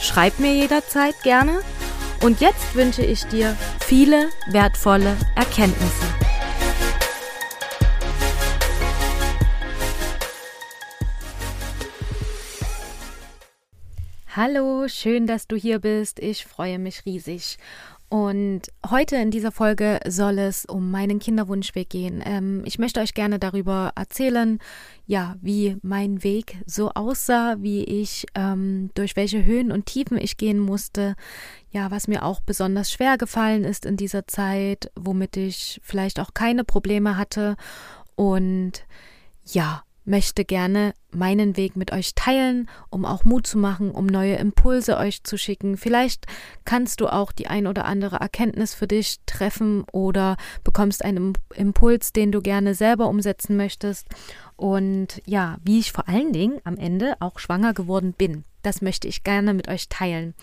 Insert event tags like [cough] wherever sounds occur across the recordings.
Schreib mir jederzeit gerne. Und jetzt wünsche ich dir viele wertvolle Erkenntnisse. Hallo, schön, dass du hier bist. Ich freue mich riesig. Und heute in dieser Folge soll es um meinen Kinderwunschweg gehen. Ähm, ich möchte euch gerne darüber erzählen, ja, wie mein Weg so aussah, wie ich, ähm, durch welche Höhen und Tiefen ich gehen musste, ja, was mir auch besonders schwer gefallen ist in dieser Zeit, womit ich vielleicht auch keine Probleme hatte. Und ja, möchte gerne meinen Weg mit euch teilen, um auch Mut zu machen, um neue Impulse euch zu schicken. Vielleicht kannst du auch die ein oder andere Erkenntnis für dich treffen oder bekommst einen Impuls, den du gerne selber umsetzen möchtest. Und ja, wie ich vor allen Dingen am Ende auch schwanger geworden bin. Das möchte ich gerne mit euch teilen.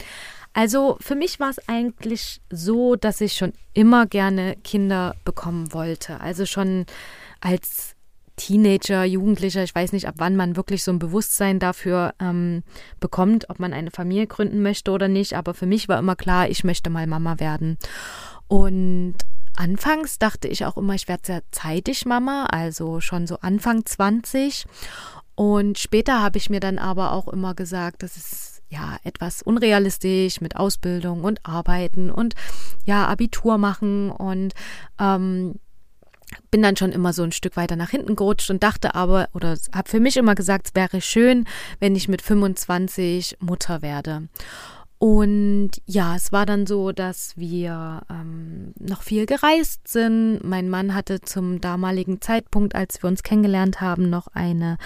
Also für mich war es eigentlich so, dass ich schon immer gerne Kinder bekommen wollte. Also schon als Teenager, Jugendlicher, ich weiß nicht, ab wann man wirklich so ein Bewusstsein dafür ähm, bekommt, ob man eine Familie gründen möchte oder nicht. Aber für mich war immer klar, ich möchte mal Mama werden. Und anfangs dachte ich auch immer, ich werde sehr zeitig Mama, also schon so Anfang 20. Und später habe ich mir dann aber auch immer gesagt, das ist ja etwas unrealistisch mit Ausbildung und Arbeiten und ja Abitur machen und ähm, bin dann schon immer so ein Stück weiter nach hinten gerutscht und dachte aber oder habe für mich immer gesagt, es wäre schön, wenn ich mit 25 Mutter werde. Und ja, es war dann so, dass wir ähm, noch viel gereist sind. Mein Mann hatte zum damaligen Zeitpunkt, als wir uns kennengelernt haben, noch eine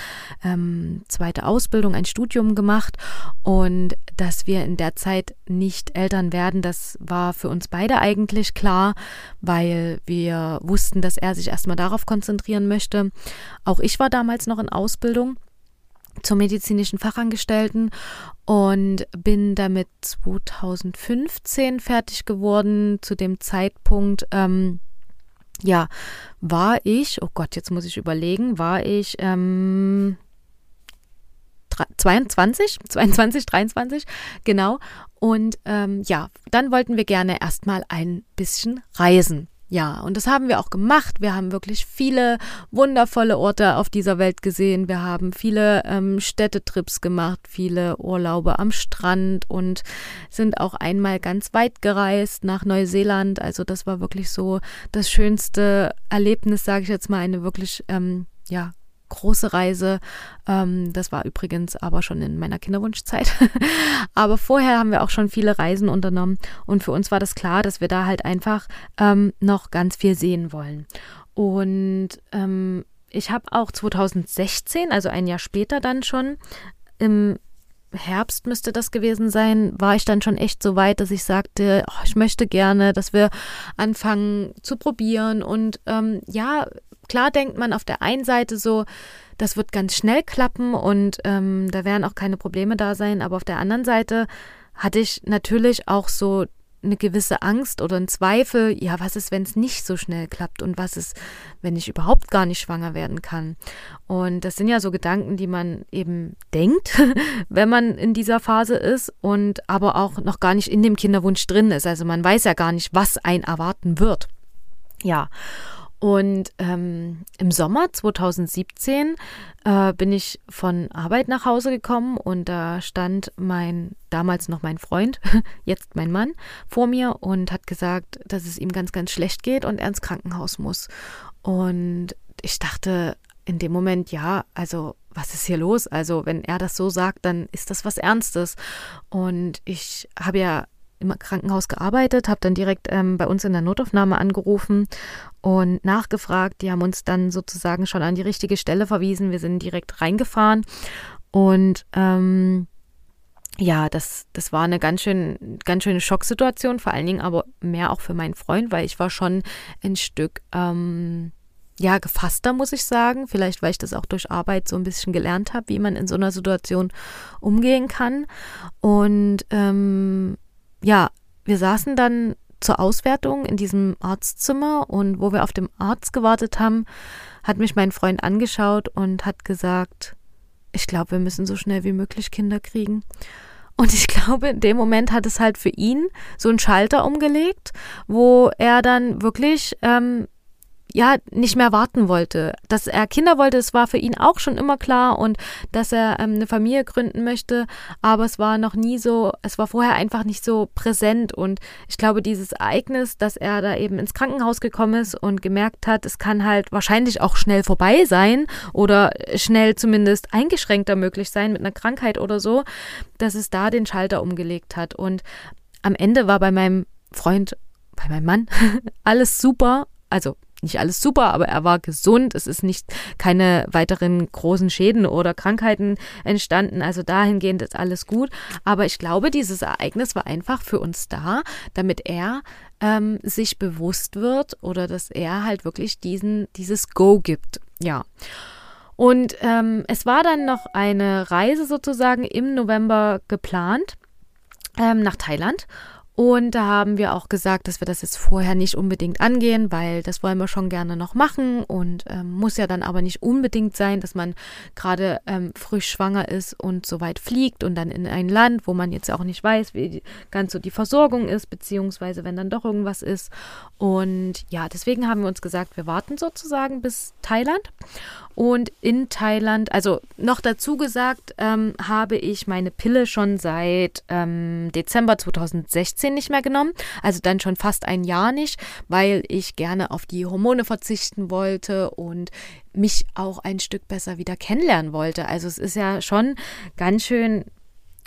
ähm, zweite Ausbildung, ein Studium gemacht. Und dass wir in der Zeit nicht Eltern werden, das war für uns beide eigentlich klar, weil wir wussten, dass er sich erstmal darauf konzentrieren möchte. Auch ich war damals noch in Ausbildung zur medizinischen Fachangestellten und bin damit 2015 fertig geworden. Zu dem Zeitpunkt, ähm, ja, war ich, oh Gott, jetzt muss ich überlegen, war ich ähm, 22, 22, 23, genau. Und ähm, ja, dann wollten wir gerne erstmal ein bisschen reisen. Ja, und das haben wir auch gemacht. Wir haben wirklich viele wundervolle Orte auf dieser Welt gesehen. Wir haben viele ähm, Städtetrips gemacht, viele Urlaube am Strand und sind auch einmal ganz weit gereist nach Neuseeland. Also das war wirklich so das schönste Erlebnis, sage ich jetzt mal, eine wirklich ähm, ja große Reise. Ähm, das war übrigens aber schon in meiner Kinderwunschzeit. [laughs] aber vorher haben wir auch schon viele Reisen unternommen und für uns war das klar, dass wir da halt einfach ähm, noch ganz viel sehen wollen. Und ähm, ich habe auch 2016, also ein Jahr später dann schon, im Herbst müsste das gewesen sein, war ich dann schon echt so weit, dass ich sagte, oh, ich möchte gerne, dass wir anfangen zu probieren und ähm, ja, Klar denkt man auf der einen Seite so, das wird ganz schnell klappen und ähm, da werden auch keine Probleme da sein, aber auf der anderen Seite hatte ich natürlich auch so eine gewisse Angst oder einen Zweifel, ja, was ist, wenn es nicht so schnell klappt und was ist, wenn ich überhaupt gar nicht schwanger werden kann. Und das sind ja so Gedanken, die man eben denkt, [laughs] wenn man in dieser Phase ist und aber auch noch gar nicht in dem Kinderwunsch drin ist. Also man weiß ja gar nicht, was ein erwarten wird. Ja. Und ähm, im Sommer 2017 äh, bin ich von Arbeit nach Hause gekommen und da stand mein damals noch mein Freund, [laughs] jetzt mein Mann, vor mir und hat gesagt, dass es ihm ganz, ganz schlecht geht und er ins Krankenhaus muss. Und ich dachte in dem Moment, ja, also was ist hier los? Also wenn er das so sagt, dann ist das was Ernstes. Und ich habe ja im Krankenhaus gearbeitet, habe dann direkt ähm, bei uns in der Notaufnahme angerufen und nachgefragt. Die haben uns dann sozusagen schon an die richtige Stelle verwiesen. Wir sind direkt reingefahren und ähm, ja, das, das war eine ganz, schön, ganz schöne Schocksituation, vor allen Dingen aber mehr auch für meinen Freund, weil ich war schon ein Stück, ähm, ja, gefasster, muss ich sagen. Vielleicht, weil ich das auch durch Arbeit so ein bisschen gelernt habe, wie man in so einer Situation umgehen kann. Und ähm, ja, wir saßen dann zur Auswertung in diesem Arztzimmer und wo wir auf dem Arzt gewartet haben, hat mich mein Freund angeschaut und hat gesagt, ich glaube, wir müssen so schnell wie möglich Kinder kriegen. Und ich [laughs] glaube, in dem Moment hat es halt für ihn so einen Schalter umgelegt, wo er dann wirklich ähm, ja nicht mehr warten wollte. Dass er Kinder wollte, das war für ihn auch schon immer klar und dass er ähm, eine Familie gründen möchte, aber es war noch nie so, es war vorher einfach nicht so präsent. Und ich glaube, dieses Ereignis, dass er da eben ins Krankenhaus gekommen ist und gemerkt hat, es kann halt wahrscheinlich auch schnell vorbei sein oder schnell zumindest eingeschränkter möglich sein mit einer Krankheit oder so, dass es da den Schalter umgelegt hat. Und am Ende war bei meinem Freund, bei meinem Mann [laughs] alles super, also nicht alles super, aber er war gesund. Es ist nicht keine weiteren großen Schäden oder Krankheiten entstanden. Also dahingehend ist alles gut. Aber ich glaube, dieses Ereignis war einfach für uns da, damit er ähm, sich bewusst wird oder dass er halt wirklich diesen, dieses Go gibt. Ja. Und ähm, es war dann noch eine Reise sozusagen im November geplant ähm, nach Thailand. Und da haben wir auch gesagt, dass wir das jetzt vorher nicht unbedingt angehen, weil das wollen wir schon gerne noch machen und ähm, muss ja dann aber nicht unbedingt sein, dass man gerade ähm, frisch schwanger ist und so weit fliegt und dann in ein Land, wo man jetzt auch nicht weiß, wie ganz so die Versorgung ist, beziehungsweise wenn dann doch irgendwas ist. Und ja, deswegen haben wir uns gesagt, wir warten sozusagen bis Thailand. Und in Thailand, also noch dazu gesagt, ähm, habe ich meine Pille schon seit ähm, Dezember 2016 nicht mehr genommen. Also dann schon fast ein Jahr nicht, weil ich gerne auf die Hormone verzichten wollte und mich auch ein Stück besser wieder kennenlernen wollte. Also es ist ja schon ganz schön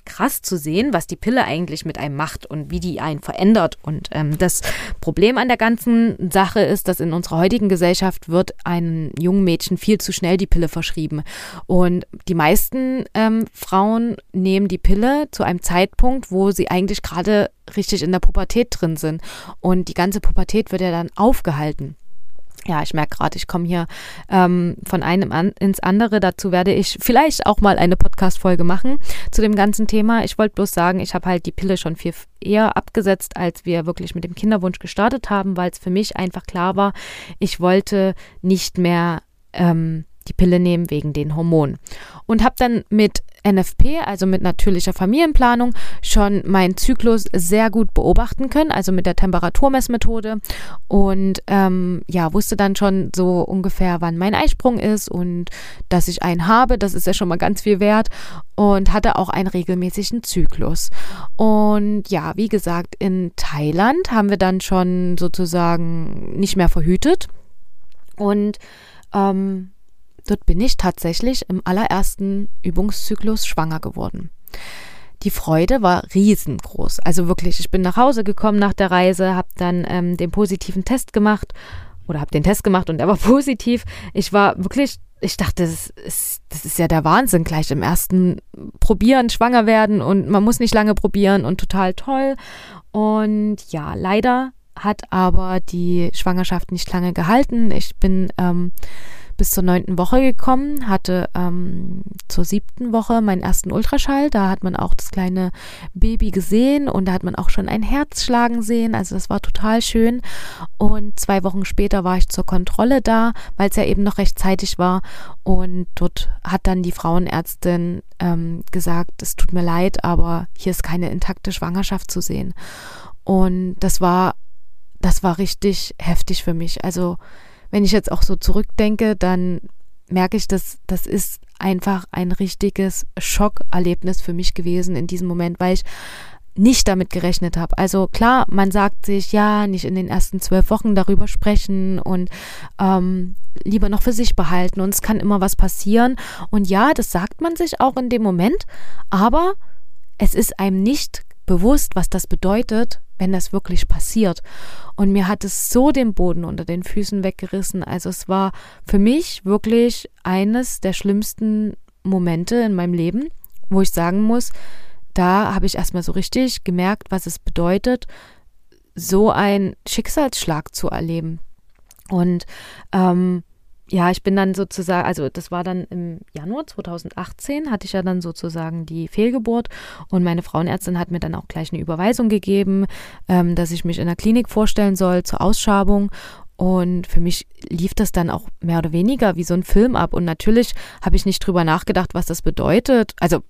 krass zu sehen, was die Pille eigentlich mit einem macht und wie die einen verändert. Und ähm, das Problem an der ganzen Sache ist, dass in unserer heutigen Gesellschaft wird einem jungen Mädchen viel zu schnell die Pille verschrieben. Und die meisten ähm, Frauen nehmen die Pille zu einem Zeitpunkt, wo sie eigentlich gerade richtig in der Pubertät drin sind. Und die ganze Pubertät wird ja dann aufgehalten. Ja, ich merke gerade, ich komme hier ähm, von einem an, ins andere. Dazu werde ich vielleicht auch mal eine Podcast-Folge machen zu dem ganzen Thema. Ich wollte bloß sagen, ich habe halt die Pille schon viel eher abgesetzt, als wir wirklich mit dem Kinderwunsch gestartet haben, weil es für mich einfach klar war, ich wollte nicht mehr ähm, die Pille nehmen wegen den Hormonen. Und habe dann mit NFP, also mit natürlicher Familienplanung, schon meinen Zyklus sehr gut beobachten können, also mit der Temperaturmessmethode. Und ähm, ja, wusste dann schon so ungefähr, wann mein Eisprung ist und dass ich einen habe. Das ist ja schon mal ganz viel wert. Und hatte auch einen regelmäßigen Zyklus. Und ja, wie gesagt, in Thailand haben wir dann schon sozusagen nicht mehr verhütet. Und ähm, Dort bin ich tatsächlich im allerersten Übungszyklus schwanger geworden. Die Freude war riesengroß. Also wirklich, ich bin nach Hause gekommen nach der Reise, habe dann ähm, den positiven Test gemacht oder habe den Test gemacht und er war [laughs] positiv. Ich war wirklich, ich dachte, das ist, das ist ja der Wahnsinn, gleich im ersten Probieren schwanger werden und man muss nicht lange probieren und total toll. Und ja, leider hat aber die Schwangerschaft nicht lange gehalten. Ich bin ähm, bis zur neunten Woche gekommen, hatte ähm, zur siebten Woche meinen ersten Ultraschall. Da hat man auch das kleine Baby gesehen und da hat man auch schon ein Herz schlagen sehen. Also das war total schön. Und zwei Wochen später war ich zur Kontrolle da, weil es ja eben noch rechtzeitig war. Und dort hat dann die Frauenärztin ähm, gesagt, es tut mir leid, aber hier ist keine intakte Schwangerschaft zu sehen. Und das war, das war richtig heftig für mich. Also wenn ich jetzt auch so zurückdenke, dann merke ich, dass das ist einfach ein richtiges Schockerlebnis für mich gewesen in diesem Moment, weil ich nicht damit gerechnet habe. Also klar, man sagt sich, ja, nicht in den ersten zwölf Wochen darüber sprechen und ähm, lieber noch für sich behalten und es kann immer was passieren. Und ja, das sagt man sich auch in dem Moment, aber es ist einem nicht bewusst, was das bedeutet, wenn das wirklich passiert. Und mir hat es so den Boden unter den Füßen weggerissen. Also es war für mich wirklich eines der schlimmsten Momente in meinem Leben, wo ich sagen muss, da habe ich erstmal so richtig gemerkt, was es bedeutet, so einen Schicksalsschlag zu erleben. Und ähm, ja, ich bin dann sozusagen, also das war dann im Januar 2018, hatte ich ja dann sozusagen die Fehlgeburt und meine Frauenärztin hat mir dann auch gleich eine Überweisung gegeben, ähm, dass ich mich in der Klinik vorstellen soll zur Ausschabung. Und für mich lief das dann auch mehr oder weniger wie so ein Film ab. Und natürlich habe ich nicht drüber nachgedacht, was das bedeutet. Also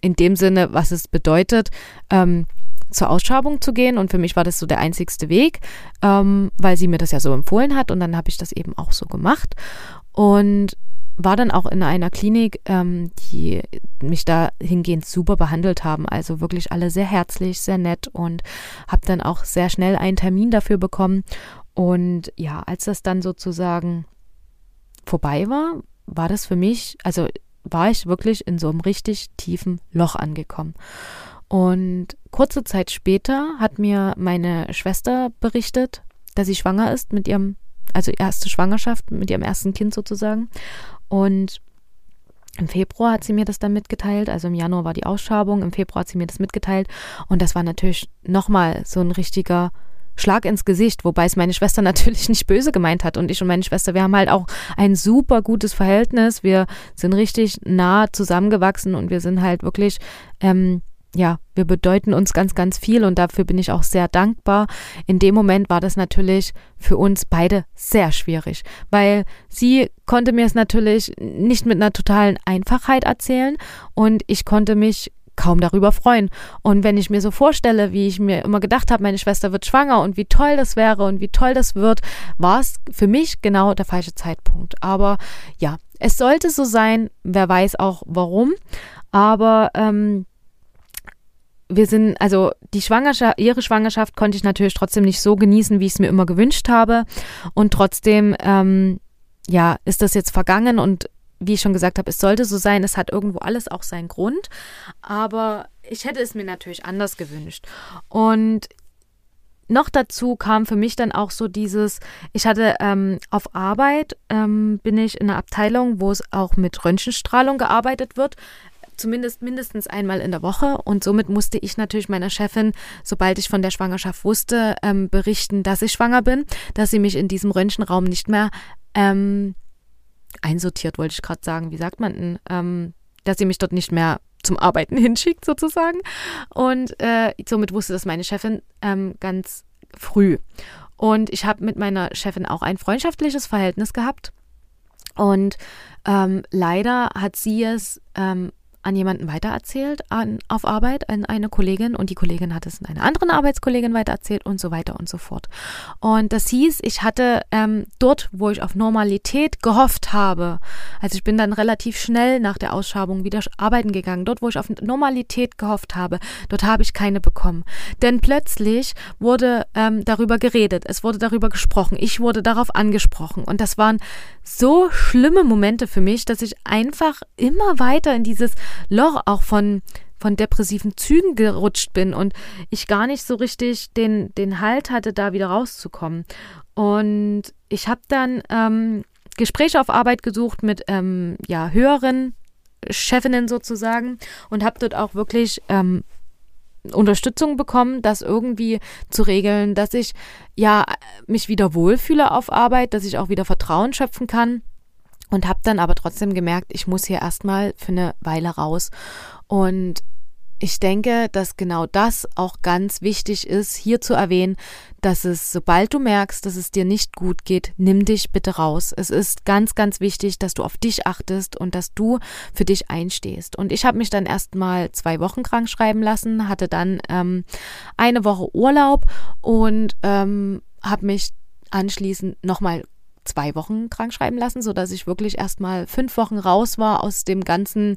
in dem Sinne, was es bedeutet, ähm, zur Ausschabung zu gehen. Und für mich war das so der einzigste Weg, ähm, weil sie mir das ja so empfohlen hat. Und dann habe ich das eben auch so gemacht. Und war dann auch in einer Klinik, ähm, die mich da hingehend super behandelt haben. Also wirklich alle sehr herzlich, sehr nett und habe dann auch sehr schnell einen Termin dafür bekommen. Und ja, als das dann sozusagen vorbei war, war das für mich, also war ich wirklich in so einem richtig tiefen Loch angekommen. Und kurze Zeit später hat mir meine Schwester berichtet, dass sie schwanger ist mit ihrem, also erste Schwangerschaft mit ihrem ersten Kind sozusagen. Und im Februar hat sie mir das dann mitgeteilt, also im Januar war die Ausschabung, im Februar hat sie mir das mitgeteilt und das war natürlich nochmal so ein richtiger Schlag ins Gesicht, wobei es meine Schwester [laughs] natürlich nicht böse gemeint hat. Und ich und meine Schwester, wir haben halt auch ein super gutes Verhältnis. Wir sind richtig nah zusammengewachsen und wir sind halt wirklich ähm, ja, wir bedeuten uns ganz, ganz viel und dafür bin ich auch sehr dankbar. In dem Moment war das natürlich für uns beide sehr schwierig, weil sie konnte mir es natürlich nicht mit einer totalen Einfachheit erzählen und ich konnte mich kaum darüber freuen. Und wenn ich mir so vorstelle, wie ich mir immer gedacht habe, meine Schwester wird schwanger und wie toll das wäre und wie toll das wird, war es für mich genau der falsche Zeitpunkt. Aber ja, es sollte so sein, wer weiß auch warum. Aber ähm, wir sind, also die Schwangerschaft, ihre Schwangerschaft konnte ich natürlich trotzdem nicht so genießen, wie ich es mir immer gewünscht habe. Und trotzdem, ähm, ja, ist das jetzt vergangen und wie ich schon gesagt habe, es sollte so sein, es hat irgendwo alles auch seinen Grund. Aber ich hätte es mir natürlich anders gewünscht. Und noch dazu kam für mich dann auch so dieses, ich hatte ähm, auf Arbeit, ähm, bin ich in einer Abteilung, wo es auch mit Röntgenstrahlung gearbeitet wird zumindest mindestens einmal in der Woche. Und somit musste ich natürlich meiner Chefin, sobald ich von der Schwangerschaft wusste, ähm, berichten, dass ich schwanger bin, dass sie mich in diesem Röntgenraum nicht mehr ähm, einsortiert, wollte ich gerade sagen. Wie sagt man denn? Ähm, dass sie mich dort nicht mehr zum Arbeiten [laughs] hinschickt, sozusagen. Und äh, somit wusste das meine Chefin ähm, ganz früh. Und ich habe mit meiner Chefin auch ein freundschaftliches Verhältnis gehabt. Und ähm, leider hat sie es ähm, an jemanden weitererzählt an, auf Arbeit, an eine Kollegin und die Kollegin hat es an eine andere Arbeitskollegin weitererzählt und so weiter und so fort. Und das hieß, ich hatte ähm, dort, wo ich auf Normalität gehofft habe, also ich bin dann relativ schnell nach der Ausschabung wieder arbeiten gegangen, dort, wo ich auf Normalität gehofft habe, dort habe ich keine bekommen. Denn plötzlich wurde ähm, darüber geredet, es wurde darüber gesprochen, ich wurde darauf angesprochen und das waren so schlimme Momente für mich, dass ich einfach immer weiter in dieses Loch auch von, von depressiven Zügen gerutscht bin und ich gar nicht so richtig den, den Halt hatte, da wieder rauszukommen. Und ich habe dann ähm, Gespräche auf Arbeit gesucht mit ähm, ja, höheren Chefinnen sozusagen und habe dort auch wirklich ähm, Unterstützung bekommen, das irgendwie zu regeln, dass ich ja mich wieder wohlfühle auf Arbeit, dass ich auch wieder Vertrauen schöpfen kann und habe dann aber trotzdem gemerkt, ich muss hier erstmal für eine Weile raus und ich denke, dass genau das auch ganz wichtig ist, hier zu erwähnen, dass es, sobald du merkst, dass es dir nicht gut geht, nimm dich bitte raus. Es ist ganz, ganz wichtig, dass du auf dich achtest und dass du für dich einstehst. Und ich habe mich dann erstmal zwei Wochen krank schreiben lassen, hatte dann ähm, eine Woche Urlaub und ähm, habe mich anschließend nochmal zwei Wochen krank schreiben lassen, sodass ich wirklich erstmal fünf Wochen raus war aus dem ganzen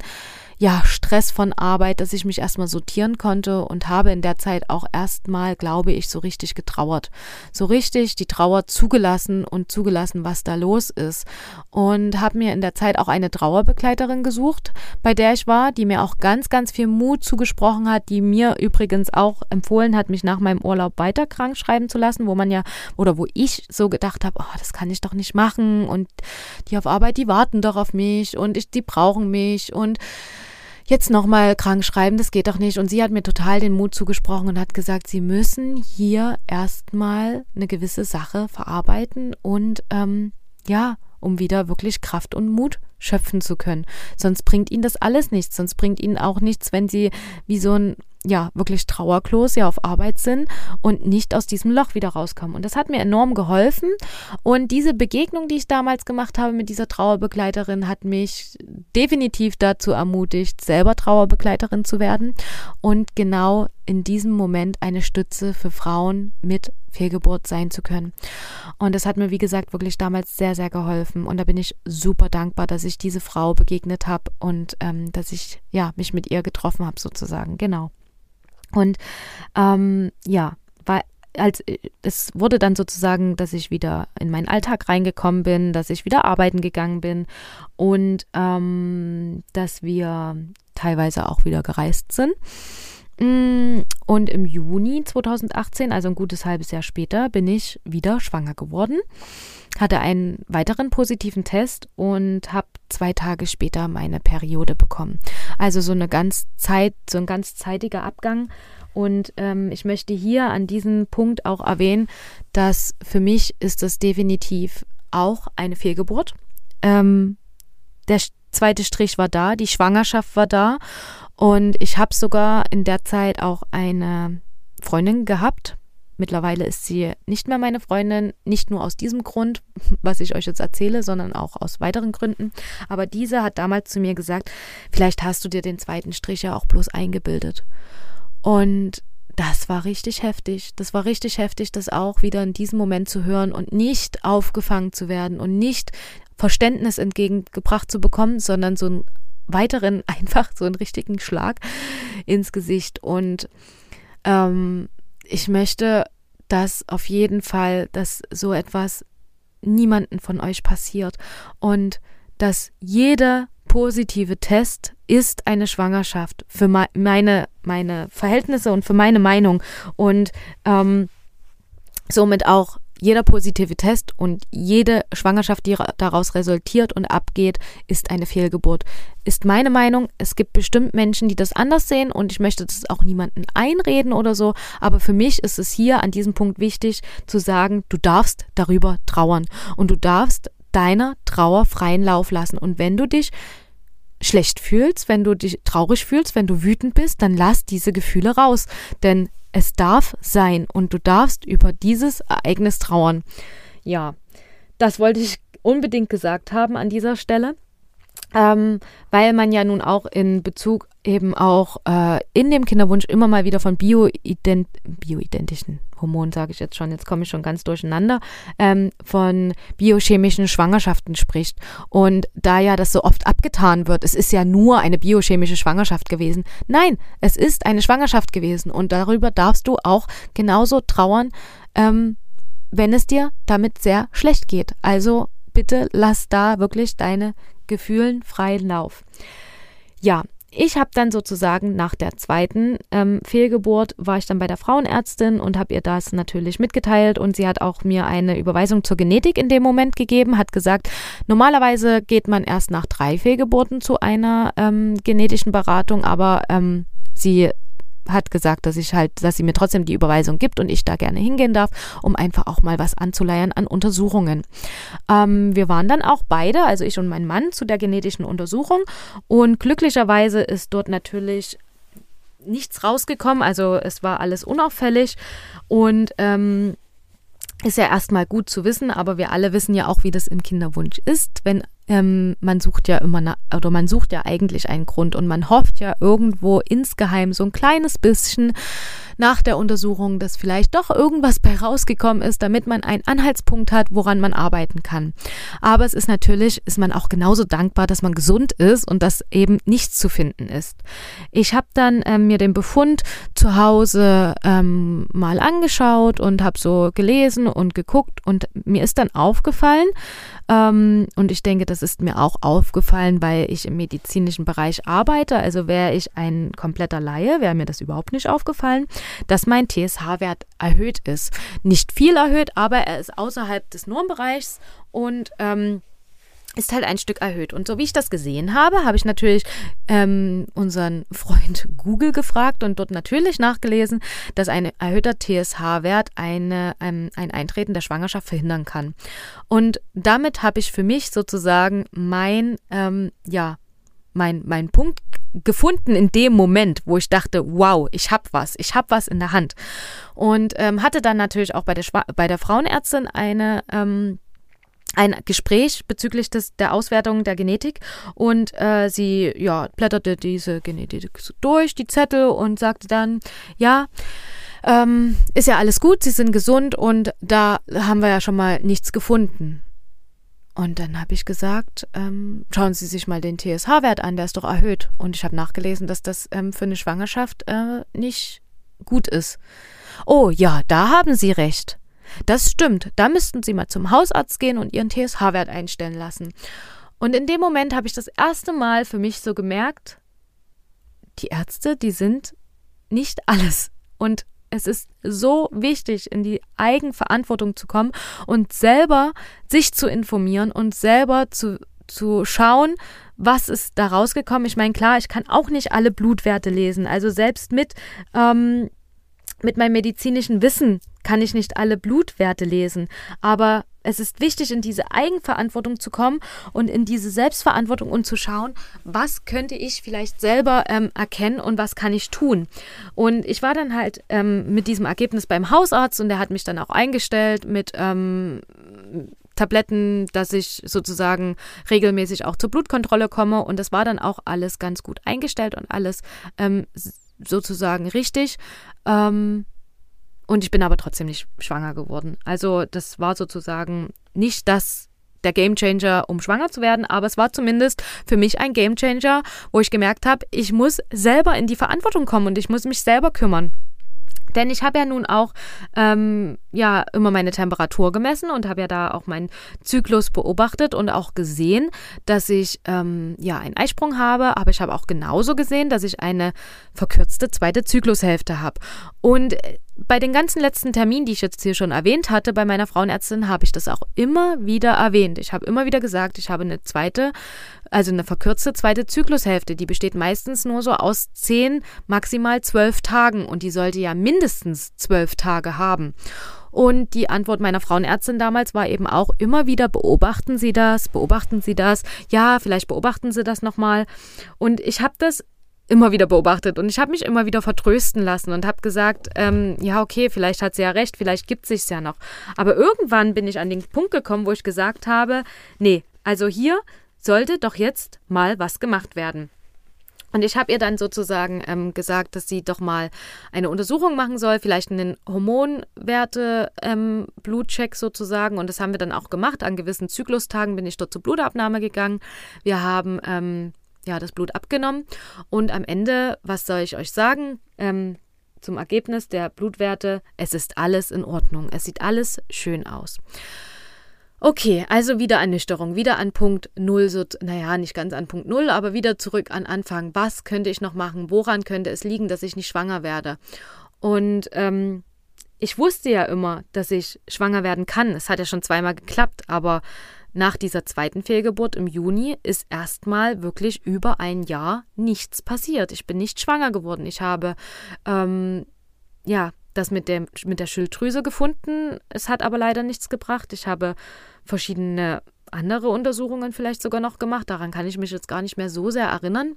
ja, Stress von Arbeit, dass ich mich erstmal sortieren konnte und habe in der Zeit auch erstmal, glaube ich, so richtig getrauert. So richtig die Trauer zugelassen und zugelassen, was da los ist. Und habe mir in der Zeit auch eine Trauerbegleiterin gesucht, bei der ich war, die mir auch ganz, ganz viel Mut zugesprochen hat, die mir übrigens auch empfohlen hat, mich nach meinem Urlaub weiter krank schreiben zu lassen, wo man ja, oder wo ich so gedacht habe, oh, das kann ich doch nicht machen und die auf Arbeit, die warten doch auf mich und ich, die brauchen mich und jetzt nochmal krank schreiben, das geht doch nicht. Und sie hat mir total den Mut zugesprochen und hat gesagt, sie müssen hier erstmal eine gewisse Sache verarbeiten und ähm, ja, um wieder wirklich Kraft und Mut schöpfen zu können. Sonst bringt ihnen das alles nichts. Sonst bringt ihnen auch nichts, wenn sie wie so ein ja, wirklich Trauerklos ja auf Arbeit sind und nicht aus diesem Loch wieder rauskommen. Und das hat mir enorm geholfen. Und diese Begegnung, die ich damals gemacht habe mit dieser Trauerbegleiterin, hat mich definitiv dazu ermutigt, selber Trauerbegleiterin zu werden und genau in diesem Moment eine Stütze für Frauen mit Fehlgeburt sein zu können. Und das hat mir, wie gesagt, wirklich damals sehr, sehr geholfen. Und da bin ich super dankbar, dass ich diese Frau begegnet habe und ähm, dass ich ja mich mit ihr getroffen habe, sozusagen. Genau. Und ähm, ja, weil als es wurde dann sozusagen, dass ich wieder in meinen Alltag reingekommen bin, dass ich wieder arbeiten gegangen bin und ähm, dass wir teilweise auch wieder gereist sind. Mm, und im Juni 2018, also ein gutes halbes Jahr später, bin ich wieder schwanger geworden, hatte einen weiteren positiven Test und habe zwei Tage später meine Periode bekommen. Also so eine ganz Zeit, so ein ganz zeitiger Abgang. Und ähm, ich möchte hier an diesem Punkt auch erwähnen, dass für mich ist das definitiv auch eine Fehlgeburt. Ähm, der zweite Strich war da, die Schwangerschaft war da und ich habe sogar in der Zeit auch eine Freundin gehabt. Mittlerweile ist sie nicht mehr meine Freundin, nicht nur aus diesem Grund, [laughs] was ich euch jetzt erzähle, sondern auch aus weiteren Gründen. Aber diese hat damals zu mir gesagt, vielleicht hast du dir den zweiten Strich ja auch bloß eingebildet. Und das war richtig heftig. Das war richtig heftig, das auch wieder in diesem Moment zu hören und nicht aufgefangen zu werden und nicht Verständnis entgegengebracht zu bekommen, sondern so einen weiteren, [laughs] einfach so einen richtigen Schlag ins Gesicht. Und ähm, ich möchte, dass auf jeden Fall, dass so etwas niemanden von euch passiert und dass jeder positive Test ist eine Schwangerschaft für meine, meine Verhältnisse und für meine Meinung und ähm, somit auch jeder positive Test und jede Schwangerschaft, die daraus resultiert und abgeht, ist eine Fehlgeburt. Ist meine Meinung. Es gibt bestimmt Menschen, die das anders sehen und ich möchte das auch niemanden einreden oder so. Aber für mich ist es hier an diesem Punkt wichtig zu sagen, du darfst darüber trauern und du darfst deiner Trauer freien Lauf lassen. Und wenn du dich schlecht fühlst, wenn du dich traurig fühlst, wenn du wütend bist, dann lass diese Gefühle raus. Denn es darf sein und du darfst über dieses Ereignis trauern. Ja, das wollte ich unbedingt gesagt haben an dieser Stelle, ähm, weil man ja nun auch in Bezug eben auch äh, in dem Kinderwunsch immer mal wieder von bioident bioidentischen Hormonen, sage ich jetzt schon, jetzt komme ich schon ganz durcheinander, ähm, von biochemischen Schwangerschaften spricht. Und da ja das so oft abgetan wird, es ist ja nur eine biochemische Schwangerschaft gewesen. Nein, es ist eine Schwangerschaft gewesen und darüber darfst du auch genauso trauern, ähm, wenn es dir damit sehr schlecht geht. Also bitte lass da wirklich deine Gefühlen freien Lauf. Ja, ich habe dann sozusagen nach der zweiten ähm, Fehlgeburt war ich dann bei der Frauenärztin und habe ihr das natürlich mitgeteilt und sie hat auch mir eine Überweisung zur Genetik in dem Moment gegeben, hat gesagt, normalerweise geht man erst nach drei Fehlgeburten zu einer ähm, genetischen Beratung, aber ähm, sie hat gesagt, dass ich halt, dass sie mir trotzdem die Überweisung gibt und ich da gerne hingehen darf, um einfach auch mal was anzuleiern an Untersuchungen. Ähm, wir waren dann auch beide, also ich und mein Mann, zu der genetischen Untersuchung und glücklicherweise ist dort natürlich nichts rausgekommen, also es war alles unauffällig und ähm, ist ja erstmal gut zu wissen, aber wir alle wissen ja auch, wie das im Kinderwunsch ist, wenn ähm, man sucht ja immer, na, oder man sucht ja eigentlich einen Grund und man hofft ja irgendwo insgeheim so ein kleines bisschen nach der Untersuchung, dass vielleicht doch irgendwas bei rausgekommen ist, damit man einen Anhaltspunkt hat, woran man arbeiten kann. Aber es ist natürlich, ist man auch genauso dankbar, dass man gesund ist und dass eben nichts zu finden ist. Ich habe dann ähm, mir den Befund zu Hause ähm, mal angeschaut und habe so gelesen und geguckt und mir ist dann aufgefallen, ähm, und ich denke, das ist mir auch aufgefallen, weil ich im medizinischen Bereich arbeite. Also wäre ich ein kompletter Laie, wäre mir das überhaupt nicht aufgefallen, dass mein TSH-Wert erhöht ist. Nicht viel erhöht, aber er ist außerhalb des Normbereichs und ähm, ist halt ein Stück erhöht. Und so wie ich das gesehen habe, habe ich natürlich ähm, unseren Freund [laughs] Google gefragt und dort natürlich nachgelesen, dass ein erhöhter TSH-Wert eine, ein, ein Eintreten der Schwangerschaft verhindern kann. Und damit habe ich für mich sozusagen mein, ähm, ja, mein, mein Punkt gefunden in dem Moment, wo ich dachte, wow, ich habe was, ich habe was in der Hand. Und ähm, hatte dann natürlich auch bei der, Schwa bei der Frauenärztin eine ähm, ein Gespräch bezüglich des, der Auswertung der Genetik und äh, sie ja, blätterte diese Genetik durch, die Zettel und sagte dann, ja, ähm, ist ja alles gut, sie sind gesund und da haben wir ja schon mal nichts gefunden. Und dann habe ich gesagt, ähm, schauen Sie sich mal den TSH-Wert an, der ist doch erhöht. Und ich habe nachgelesen, dass das ähm, für eine Schwangerschaft äh, nicht gut ist. Oh ja, da haben Sie recht. Das stimmt, da müssten Sie mal zum Hausarzt gehen und Ihren TSH-Wert einstellen lassen. Und in dem Moment habe ich das erste Mal für mich so gemerkt, die Ärzte, die sind nicht alles. Und es ist so wichtig, in die Eigenverantwortung zu kommen und selber sich zu informieren und selber zu, zu schauen, was ist da rausgekommen. Ich meine, klar, ich kann auch nicht alle Blutwerte lesen. Also selbst mit ähm, mit meinem medizinischen Wissen kann ich nicht alle Blutwerte lesen, aber es ist wichtig, in diese Eigenverantwortung zu kommen und in diese Selbstverantwortung und zu schauen, was könnte ich vielleicht selber ähm, erkennen und was kann ich tun. Und ich war dann halt ähm, mit diesem Ergebnis beim Hausarzt und der hat mich dann auch eingestellt mit ähm, Tabletten, dass ich sozusagen regelmäßig auch zur Blutkontrolle komme. Und das war dann auch alles ganz gut eingestellt und alles ähm, sozusagen richtig. Ähm, und ich bin aber trotzdem nicht schwanger geworden. Also das war sozusagen nicht das der Gamechanger, um schwanger zu werden, aber es war zumindest für mich ein Gamechanger, wo ich gemerkt habe, ich muss selber in die Verantwortung kommen und ich muss mich selber kümmern. Denn ich habe ja nun auch ähm, ja immer meine Temperatur gemessen und habe ja da auch meinen Zyklus beobachtet und auch gesehen, dass ich ähm, ja einen Eisprung habe, aber ich habe auch genauso gesehen, dass ich eine verkürzte zweite Zyklushälfte habe. Und äh, bei den ganzen letzten Terminen, die ich jetzt hier schon erwähnt hatte, bei meiner Frauenärztin, habe ich das auch immer wieder erwähnt. Ich habe immer wieder gesagt, ich habe eine zweite, also eine verkürzte zweite Zyklushälfte. Die besteht meistens nur so aus zehn, maximal zwölf Tagen und die sollte ja mindestens zwölf Tage haben. Und die Antwort meiner Frauenärztin damals war eben auch immer wieder, beobachten Sie das, beobachten Sie das, ja, vielleicht beobachten Sie das nochmal. Und ich habe das immer wieder beobachtet und ich habe mich immer wieder vertrösten lassen und habe gesagt, ähm, ja, okay, vielleicht hat sie ja recht, vielleicht gibt es sich ja noch. Aber irgendwann bin ich an den Punkt gekommen, wo ich gesagt habe, nee, also hier sollte doch jetzt mal was gemacht werden. Und ich habe ihr dann sozusagen ähm, gesagt, dass sie doch mal eine Untersuchung machen soll, vielleicht einen Hormonwerte-Blutcheck ähm, sozusagen. Und das haben wir dann auch gemacht. An gewissen Zyklustagen bin ich dort zur Blutabnahme gegangen. Wir haben ähm, ja, das Blut abgenommen. Und am Ende, was soll ich euch sagen? Ähm, zum Ergebnis der Blutwerte, es ist alles in Ordnung. Es sieht alles schön aus. Okay, also wieder Ernüchterung, wieder an Punkt Null, so, naja, nicht ganz an Punkt Null, aber wieder zurück an Anfang. Was könnte ich noch machen? Woran könnte es liegen, dass ich nicht schwanger werde? Und ähm, ich wusste ja immer, dass ich schwanger werden kann. Es hat ja schon zweimal geklappt, aber nach dieser zweiten Fehlgeburt im Juni ist erstmal wirklich über ein Jahr nichts passiert. Ich bin nicht schwanger geworden. Ich habe ähm, ja das mit, dem, mit der Schilddrüse gefunden. Es hat aber leider nichts gebracht. Ich habe verschiedene andere Untersuchungen vielleicht sogar noch gemacht. Daran kann ich mich jetzt gar nicht mehr so sehr erinnern.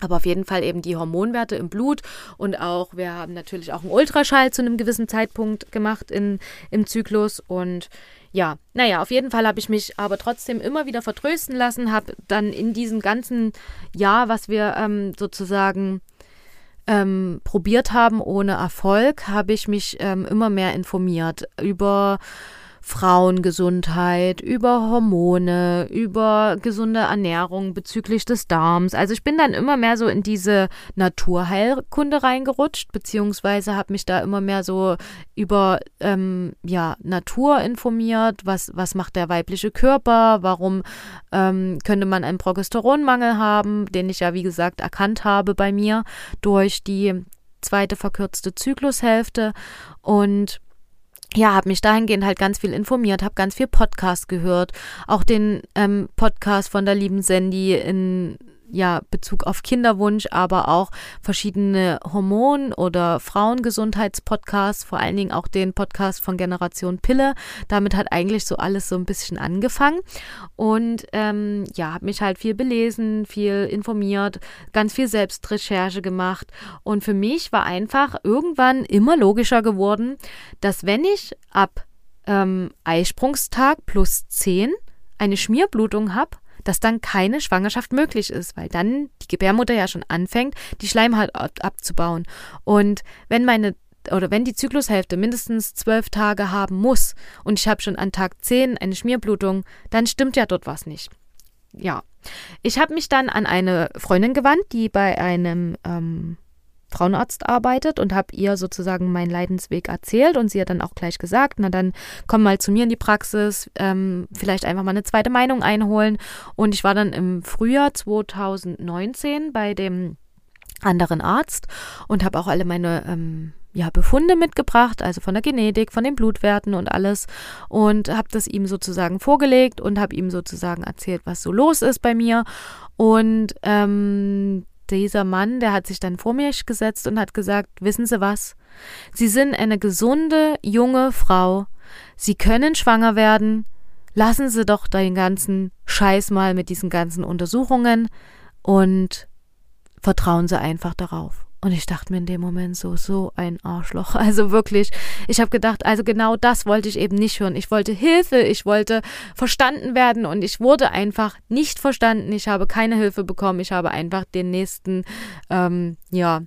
Aber auf jeden Fall eben die Hormonwerte im Blut und auch, wir haben natürlich auch einen Ultraschall zu einem gewissen Zeitpunkt gemacht in, im Zyklus und ja, naja, auf jeden Fall habe ich mich aber trotzdem immer wieder vertrösten lassen, habe dann in diesem ganzen Jahr, was wir ähm, sozusagen ähm, probiert haben ohne Erfolg, habe ich mich ähm, immer mehr informiert über Frauengesundheit, über Hormone, über gesunde Ernährung bezüglich des Darms. Also ich bin dann immer mehr so in diese Naturheilkunde reingerutscht, beziehungsweise habe mich da immer mehr so über ähm, ja, Natur informiert, was, was macht der weibliche Körper, warum ähm, könnte man einen Progesteronmangel haben, den ich ja wie gesagt erkannt habe bei mir durch die zweite verkürzte Zyklushälfte. Und ja, habe mich dahingehend halt ganz viel informiert, habe ganz viel Podcast gehört, auch den ähm, Podcast von der lieben Sandy in ja, Bezug auf Kinderwunsch, aber auch verschiedene Hormon- oder Frauengesundheitspodcasts, vor allen Dingen auch den Podcast von Generation Pille. Damit hat eigentlich so alles so ein bisschen angefangen. Und ähm, ja, habe mich halt viel belesen, viel informiert, ganz viel Selbstrecherche gemacht. Und für mich war einfach irgendwann immer logischer geworden, dass wenn ich ab ähm, Eisprungstag plus 10 eine Schmierblutung habe, dass dann keine Schwangerschaft möglich ist, weil dann die Gebärmutter ja schon anfängt, die Schleimhaut abzubauen. Und wenn meine oder wenn die Zyklushälfte mindestens zwölf Tage haben muss und ich habe schon an Tag zehn eine Schmierblutung, dann stimmt ja dort was nicht. Ja. Ich habe mich dann an eine Freundin gewandt, die bei einem ähm, Frauenarzt arbeitet und habe ihr sozusagen meinen Leidensweg erzählt und sie hat dann auch gleich gesagt, na dann komm mal zu mir in die Praxis, ähm, vielleicht einfach mal eine zweite Meinung einholen. Und ich war dann im Frühjahr 2019 bei dem anderen Arzt und habe auch alle meine ähm, ja, Befunde mitgebracht, also von der Genetik, von den Blutwerten und alles und habe das ihm sozusagen vorgelegt und habe ihm sozusagen erzählt, was so los ist bei mir und ähm, dieser Mann, der hat sich dann vor mich gesetzt und hat gesagt, wissen Sie was? Sie sind eine gesunde, junge Frau. Sie können schwanger werden. Lassen Sie doch den ganzen Scheiß mal mit diesen ganzen Untersuchungen und vertrauen Sie einfach darauf. Und ich dachte mir in dem Moment so, so ein Arschloch. [laughs] Also wirklich, ich habe gedacht, also genau das wollte ich eben nicht hören. Ich wollte Hilfe, ich wollte verstanden werden und ich wurde einfach nicht verstanden. Ich habe keine Hilfe bekommen. Ich habe einfach den nächsten, ähm, ja,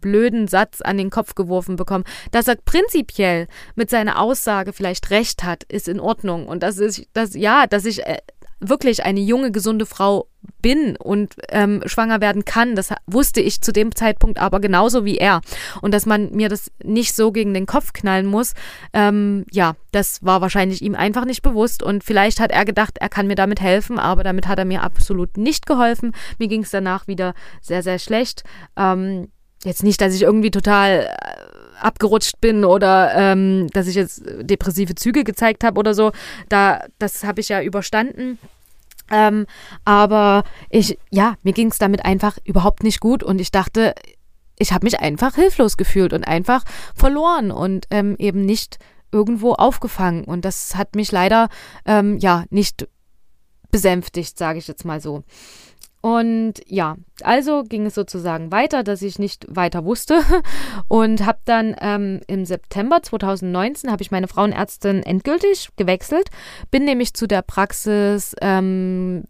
blöden Satz an den Kopf geworfen bekommen. Dass er prinzipiell mit seiner Aussage vielleicht recht hat, ist in Ordnung. Und das ist, das, ja, dass ich äh, wirklich eine junge, gesunde Frau bin und ähm, schwanger werden kann, das wusste ich zu dem Zeitpunkt aber genauso wie er. Und dass man mir das nicht so gegen den Kopf knallen muss, ähm, ja, das war wahrscheinlich ihm einfach nicht bewusst. Und vielleicht hat er gedacht, er kann mir damit helfen, aber damit hat er mir absolut nicht geholfen. Mir ging es danach wieder sehr, sehr schlecht. Ähm, jetzt nicht, dass ich irgendwie total äh, abgerutscht bin oder ähm, dass ich jetzt depressive Züge gezeigt habe oder so. Da, das habe ich ja überstanden. Ähm, aber ich, ja, mir ging es damit einfach überhaupt nicht gut und ich dachte, ich habe mich einfach hilflos gefühlt und einfach verloren und ähm, eben nicht irgendwo aufgefangen. Und das hat mich leider ähm, ja nicht besänftigt, sage ich jetzt mal so. Und ja, also ging es sozusagen weiter, dass ich nicht weiter wusste [laughs] und habe dann ähm, im September 2019 habe ich meine Frauenärztin endgültig gewechselt, bin nämlich zu der Praxis ähm,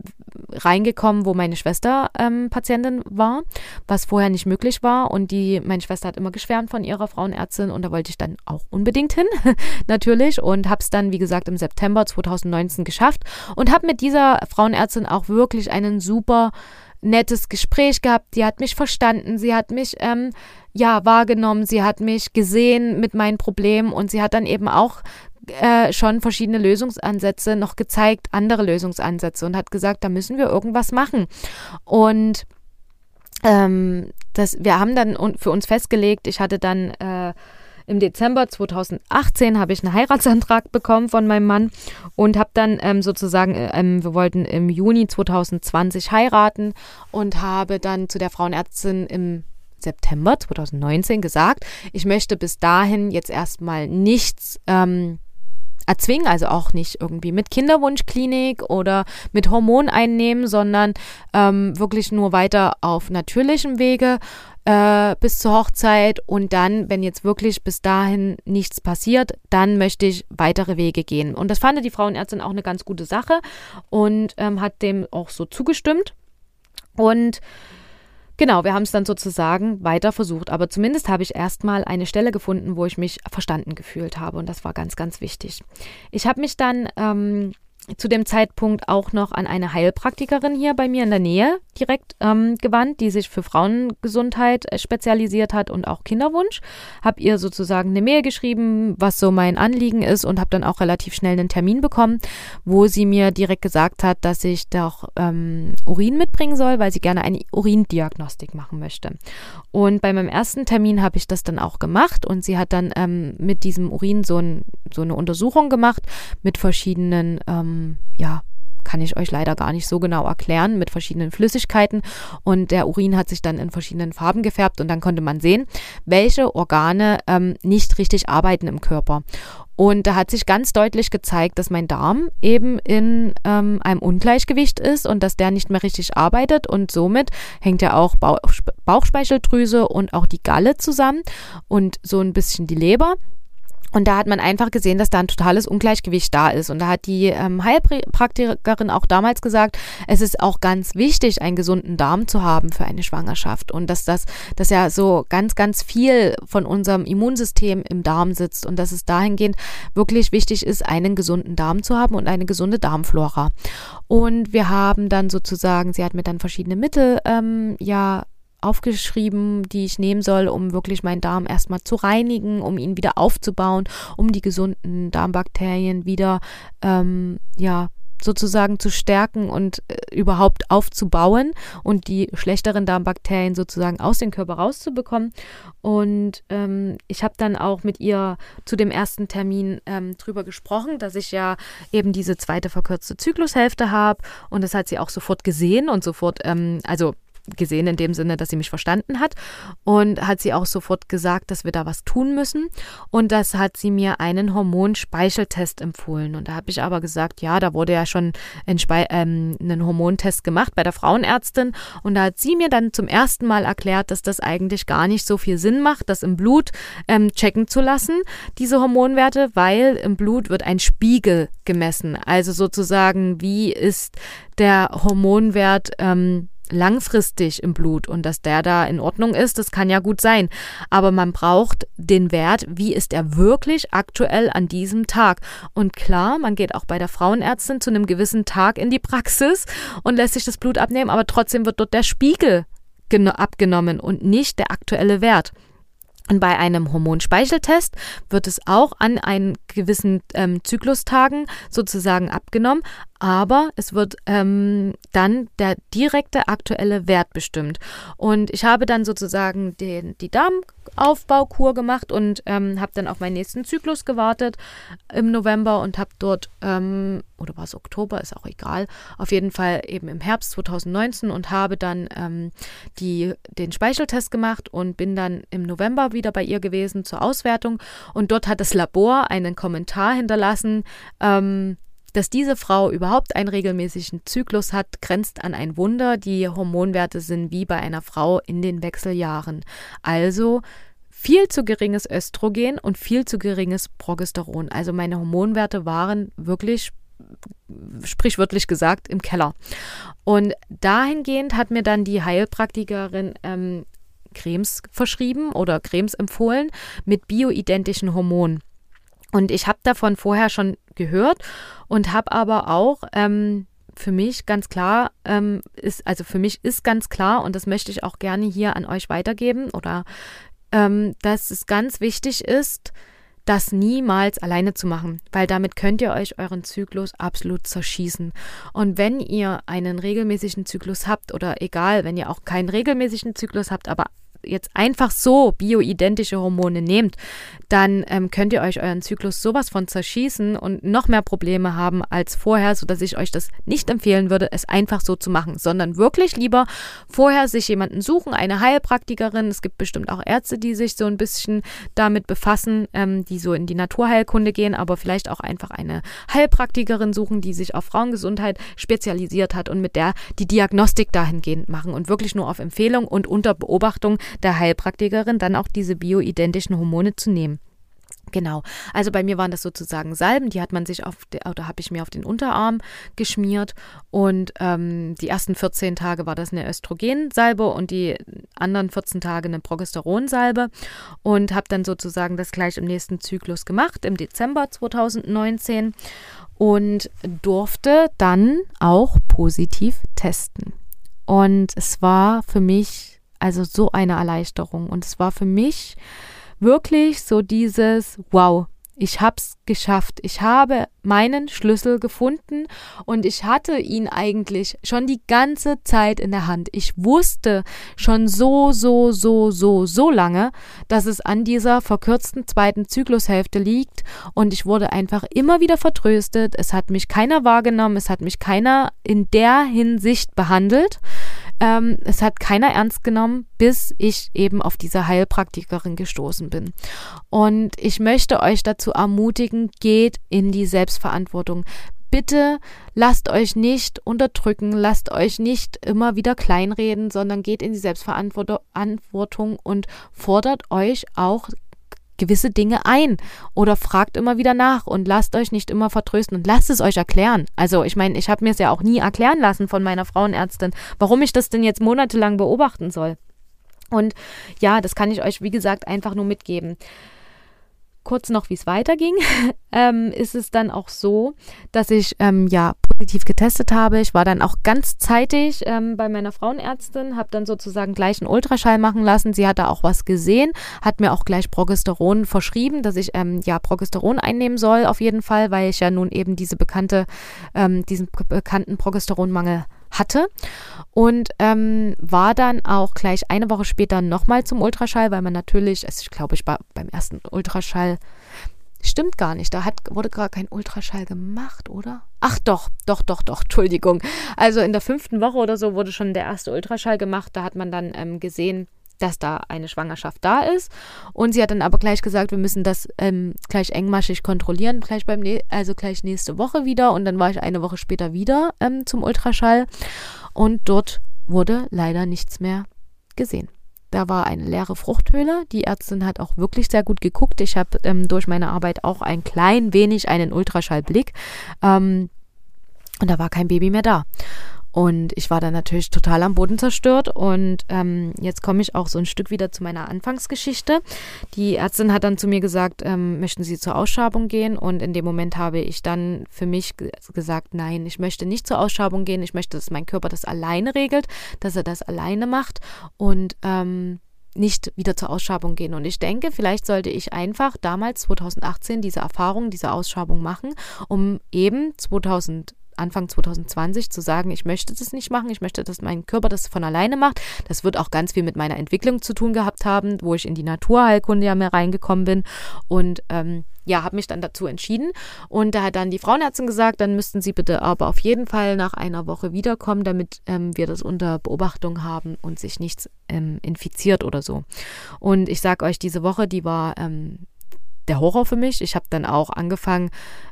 reingekommen, wo meine Schwester ähm, Patientin war, was vorher nicht möglich war. Und die, meine Schwester hat immer geschwärmt von ihrer Frauenärztin und da wollte ich dann auch unbedingt hin, [laughs] natürlich. Und habe es dann, wie gesagt, im September 2019 geschafft und habe mit dieser Frauenärztin auch wirklich einen super nettes Gespräch gehabt. Die hat mich verstanden, sie hat mich ähm, ja wahrgenommen, sie hat mich gesehen mit meinen Problemen und sie hat dann eben auch äh, schon verschiedene Lösungsansätze noch gezeigt, andere Lösungsansätze und hat gesagt, da müssen wir irgendwas machen. Und ähm, das, wir haben dann für uns festgelegt, ich hatte dann äh, im Dezember 2018 habe ich einen Heiratsantrag bekommen von meinem Mann und habe dann ähm, sozusagen, äh, ähm, wir wollten im Juni 2020 heiraten und habe dann zu der Frauenärztin im September 2019 gesagt, ich möchte bis dahin jetzt erstmal nichts ähm, erzwingen, also auch nicht irgendwie mit Kinderwunschklinik oder mit Hormon einnehmen, sondern ähm, wirklich nur weiter auf natürlichem Wege äh, bis zur Hochzeit und dann, wenn jetzt wirklich bis dahin nichts passiert, dann möchte ich weitere Wege gehen. Und das fand die Frauenärztin auch eine ganz gute Sache und ähm, hat dem auch so zugestimmt. Und Genau, wir haben es dann sozusagen weiter versucht. Aber zumindest habe ich erstmal eine Stelle gefunden, wo ich mich verstanden gefühlt habe. Und das war ganz, ganz wichtig. Ich habe mich dann ähm, zu dem Zeitpunkt auch noch an eine Heilpraktikerin hier bei mir in der Nähe direkt ähm, gewandt, die sich für Frauengesundheit äh, spezialisiert hat und auch Kinderwunsch. Habe ihr sozusagen eine Mail geschrieben, was so mein Anliegen ist und habe dann auch relativ schnell einen Termin bekommen, wo sie mir direkt gesagt hat, dass ich doch ähm, Urin mitbringen soll, weil sie gerne eine Urindiagnostik machen möchte. Und bei meinem ersten Termin habe ich das dann auch gemacht und sie hat dann ähm, mit diesem Urin so, ein, so, eine Untersuchung gemacht mit verschiedenen ähm, ähm, ja, kann ich euch leider gar nicht so genau erklären, mit verschiedenen Flüssigkeiten. Und der Urin hat sich dann in verschiedenen Farben gefärbt und dann konnte man sehen, welche Organe ähm, nicht richtig arbeiten im Körper. Und da hat sich ganz deutlich gezeigt, dass mein Darm eben in ähm, einem Ungleichgewicht ist und dass der nicht mehr richtig arbeitet. Und somit hängt ja auch Bauch Bauchspeicheldrüse und auch die Galle zusammen und so ein bisschen die Leber. Und da hat man einfach gesehen, dass da ein totales Ungleichgewicht da ist. Und da hat die ähm, Heilpraktikerin auch damals gesagt, es ist auch ganz wichtig, einen gesunden Darm zu haben für eine Schwangerschaft. Und dass das, dass ja so ganz, ganz viel von unserem Immunsystem im Darm sitzt und dass es dahingehend wirklich wichtig ist, einen gesunden Darm zu haben und eine gesunde Darmflora. Und wir haben dann sozusagen, sie hat mir dann verschiedene Mittel ähm, ja aufgeschrieben, die ich nehmen soll, um wirklich meinen Darm erstmal zu reinigen, um ihn wieder aufzubauen, um die gesunden Darmbakterien wieder, ähm, ja, sozusagen zu stärken und äh, überhaupt aufzubauen und die schlechteren Darmbakterien sozusagen aus dem Körper rauszubekommen. Und ähm, ich habe dann auch mit ihr zu dem ersten Termin ähm, drüber gesprochen, dass ich ja eben diese zweite verkürzte Zyklushälfte habe. Und das hat sie auch sofort gesehen und sofort, ähm, also gesehen in dem Sinne, dass sie mich verstanden hat. Und hat sie auch sofort gesagt, dass wir da was tun müssen. Und das hat sie mir einen Hormonspeicheltest empfohlen. Und da habe ich aber gesagt, ja, da wurde ja schon ein, ähm, ein Hormontest gemacht bei der Frauenärztin. Und da hat sie mir dann zum ersten Mal erklärt, dass das eigentlich gar nicht so viel Sinn macht, das im Blut ähm, checken zu lassen, diese Hormonwerte, weil im Blut wird ein Spiegel gemessen, also sozusagen, wie ist der Hormonwert ähm, langfristig im Blut und dass der da in Ordnung ist, das kann ja gut sein. Aber man braucht den Wert, wie ist er wirklich aktuell an diesem Tag. Und klar, man geht auch bei der Frauenärztin zu einem gewissen Tag in die Praxis und lässt sich das Blut abnehmen, aber trotzdem wird dort der Spiegel abgenommen und nicht der aktuelle Wert. Und bei einem Hormonspeicheltest wird es auch an einen gewissen ähm, Zyklustagen sozusagen abgenommen, aber es wird ähm, dann der direkte aktuelle Wert bestimmt. Und ich habe dann sozusagen den, die Darmaufbaukur gemacht und ähm, habe dann auf meinen nächsten Zyklus gewartet im November und habe dort, ähm, oder war es Oktober, ist auch egal, auf jeden Fall eben im Herbst 2019 und habe dann ähm, die, den Speicheltest gemacht und bin dann im November wieder bei ihr gewesen zur Auswertung. Und dort hat das Labor einen Kommentar hinterlassen, ähm, dass diese Frau überhaupt einen regelmäßigen Zyklus hat, grenzt an ein Wunder. Die Hormonwerte sind wie bei einer Frau in den Wechseljahren. Also viel zu geringes Östrogen und viel zu geringes Progesteron. Also meine Hormonwerte waren wirklich sprichwörtlich gesagt im Keller. Und dahingehend hat mir dann die Heilpraktikerin ähm, Cremes verschrieben oder Cremes empfohlen mit bioidentischen Hormonen. Und ich habe davon vorher schon gehört und habe aber auch ähm, für mich ganz klar ähm, ist, also für mich ist ganz klar und das möchte ich auch gerne hier an euch weitergeben oder ähm, dass es ganz wichtig ist, das niemals alleine zu machen, weil damit könnt ihr euch euren Zyklus absolut zerschießen. Und wenn ihr einen regelmäßigen Zyklus habt oder egal, wenn ihr auch keinen regelmäßigen Zyklus habt, aber jetzt einfach so bioidentische Hormone nehmt, dann ähm, könnt ihr euch euren Zyklus sowas von zerschießen und noch mehr Probleme haben als vorher, sodass ich euch das nicht empfehlen würde, es einfach so zu machen, sondern wirklich lieber vorher sich jemanden suchen, eine Heilpraktikerin. Es gibt bestimmt auch Ärzte, die sich so ein bisschen damit befassen, ähm, die so in die Naturheilkunde gehen, aber vielleicht auch einfach eine Heilpraktikerin suchen, die sich auf Frauengesundheit spezialisiert hat und mit der die Diagnostik dahingehend machen und wirklich nur auf Empfehlung und unter Beobachtung der Heilpraktikerin dann auch diese bioidentischen Hormone zu nehmen. Genau. Also bei mir waren das sozusagen Salben, die hat man sich auf, oder habe ich mir auf den Unterarm geschmiert. Und ähm, die ersten 14 Tage war das eine Östrogensalbe und die anderen 14 Tage eine Progesteronsalbe. Und habe dann sozusagen das gleich im nächsten Zyklus gemacht, im Dezember 2019. Und durfte dann auch positiv testen. Und es war für mich also so eine Erleichterung. Und es war für mich wirklich so dieses Wow, ich hab's geschafft. Ich habe meinen Schlüssel gefunden und ich hatte ihn eigentlich schon die ganze Zeit in der Hand. Ich wusste schon so, so, so, so, so lange, dass es an dieser verkürzten zweiten Zyklushälfte liegt und ich wurde einfach immer wieder vertröstet. Es hat mich keiner wahrgenommen, es hat mich keiner in der Hinsicht behandelt. Ähm, es hat keiner ernst genommen, bis ich eben auf diese Heilpraktikerin gestoßen bin. Und ich möchte euch dazu ermutigen, geht in die Selbstverantwortung bitte lasst euch nicht unterdrücken, lasst euch nicht immer wieder kleinreden, sondern geht in die Selbstverantwortung und fordert euch auch gewisse Dinge ein oder fragt immer wieder nach und lasst euch nicht immer vertrösten und lasst es euch erklären. Also ich meine, ich habe mir es ja auch nie erklären lassen von meiner Frauenärztin, warum ich das denn jetzt monatelang beobachten soll. Und ja, das kann ich euch, wie gesagt, einfach nur mitgeben kurz noch, wie es weiterging, [laughs] ähm, ist es dann auch so, dass ich ähm, ja positiv getestet habe. Ich war dann auch ganz zeitig ähm, bei meiner Frauenärztin, habe dann sozusagen gleich einen Ultraschall machen lassen. Sie hat da auch was gesehen, hat mir auch gleich Progesteron verschrieben, dass ich ähm, ja Progesteron einnehmen soll auf jeden Fall, weil ich ja nun eben diese bekannte, ähm, diesen bekannten Progesteronmangel hatte und ähm, war dann auch gleich eine Woche später nochmal zum Ultraschall, weil man natürlich, also ich glaube, ich war beim ersten Ultraschall, stimmt gar nicht, da hat, wurde gar kein Ultraschall gemacht, oder? Ach doch, doch, doch, doch, Entschuldigung. Also in der fünften Woche oder so wurde schon der erste Ultraschall gemacht, da hat man dann ähm, gesehen, dass da eine Schwangerschaft da ist. Und sie hat dann aber gleich gesagt, wir müssen das ähm, gleich engmaschig kontrollieren, gleich beim also gleich nächste Woche wieder. Und dann war ich eine Woche später wieder ähm, zum Ultraschall und dort wurde leider nichts mehr gesehen. Da war eine leere Fruchthöhle. Die Ärztin hat auch wirklich sehr gut geguckt. Ich habe ähm, durch meine Arbeit auch ein klein wenig einen Ultraschallblick. Ähm, und da war kein Baby mehr da. Und ich war dann natürlich total am Boden zerstört. Und ähm, jetzt komme ich auch so ein Stück wieder zu meiner Anfangsgeschichte. Die Ärztin hat dann zu mir gesagt, ähm, möchten Sie zur Ausschabung gehen? Und in dem Moment habe ich dann für mich gesagt, nein, ich möchte nicht zur Ausschabung gehen. Ich möchte, dass mein Körper das alleine regelt, dass er das alleine macht. Und ähm, nicht wieder zur Ausschabung gehen. Und ich denke, vielleicht sollte ich einfach damals 2018 diese Erfahrung, diese Ausschabung machen, um eben 2000 Anfang 2020 zu sagen, ich möchte das nicht machen, ich möchte, dass mein Körper das von alleine macht. Das wird auch ganz viel mit meiner Entwicklung zu tun gehabt haben, wo ich in die Naturheilkunde ja mehr reingekommen bin und ähm, ja, habe mich dann dazu entschieden. Und da hat dann die Frauenärztin gesagt, dann müssten Sie bitte aber auf jeden Fall nach einer Woche wiederkommen, damit ähm, wir das unter Beobachtung haben und sich nichts ähm, infiziert oder so. Und ich sage euch, diese Woche, die war ähm, der Horror für mich. Ich habe dann auch angefangen,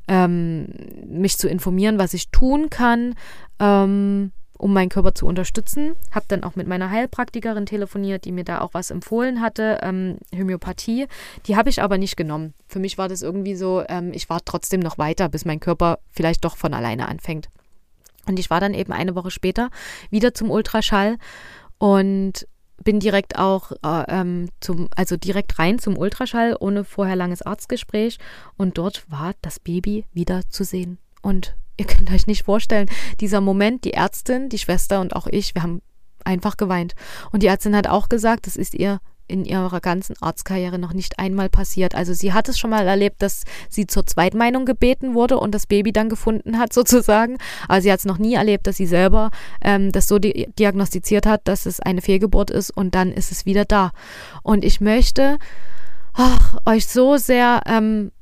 ähm, mich zu informieren, was ich tun kann, ähm, um meinen Körper zu unterstützen. Habe dann auch mit meiner Heilpraktikerin telefoniert, die mir da auch was empfohlen hatte, ähm, Homöopathie. Die habe ich aber nicht genommen. Für mich war das irgendwie so, ähm, ich war trotzdem noch weiter, bis mein Körper vielleicht doch von alleine anfängt. Und ich war dann eben eine Woche später wieder zum Ultraschall und bin direkt auch äh, ähm, zum, also direkt rein zum Ultraschall, ohne vorher langes Arztgespräch. Und dort war das Baby wieder zu sehen. Und ihr [laughs] könnt euch nicht vorstellen, dieser Moment, die Ärztin, die Schwester und auch ich, wir haben einfach geweint. Und die Ärztin hat auch gesagt, das ist ihr in ihrer ganzen Arztkarriere noch nicht einmal passiert. Also sie hat es schon mal erlebt, dass sie zur Zweitmeinung gebeten wurde und das Baby dann gefunden hat, [laughs] sozusagen. Aber sie hat es noch nie erlebt, dass sie selber ähm, das so di diagnostiziert hat, dass es eine Fehlgeburt ist und dann ist es wieder da. Und ich möchte ach, euch so sehr ähm,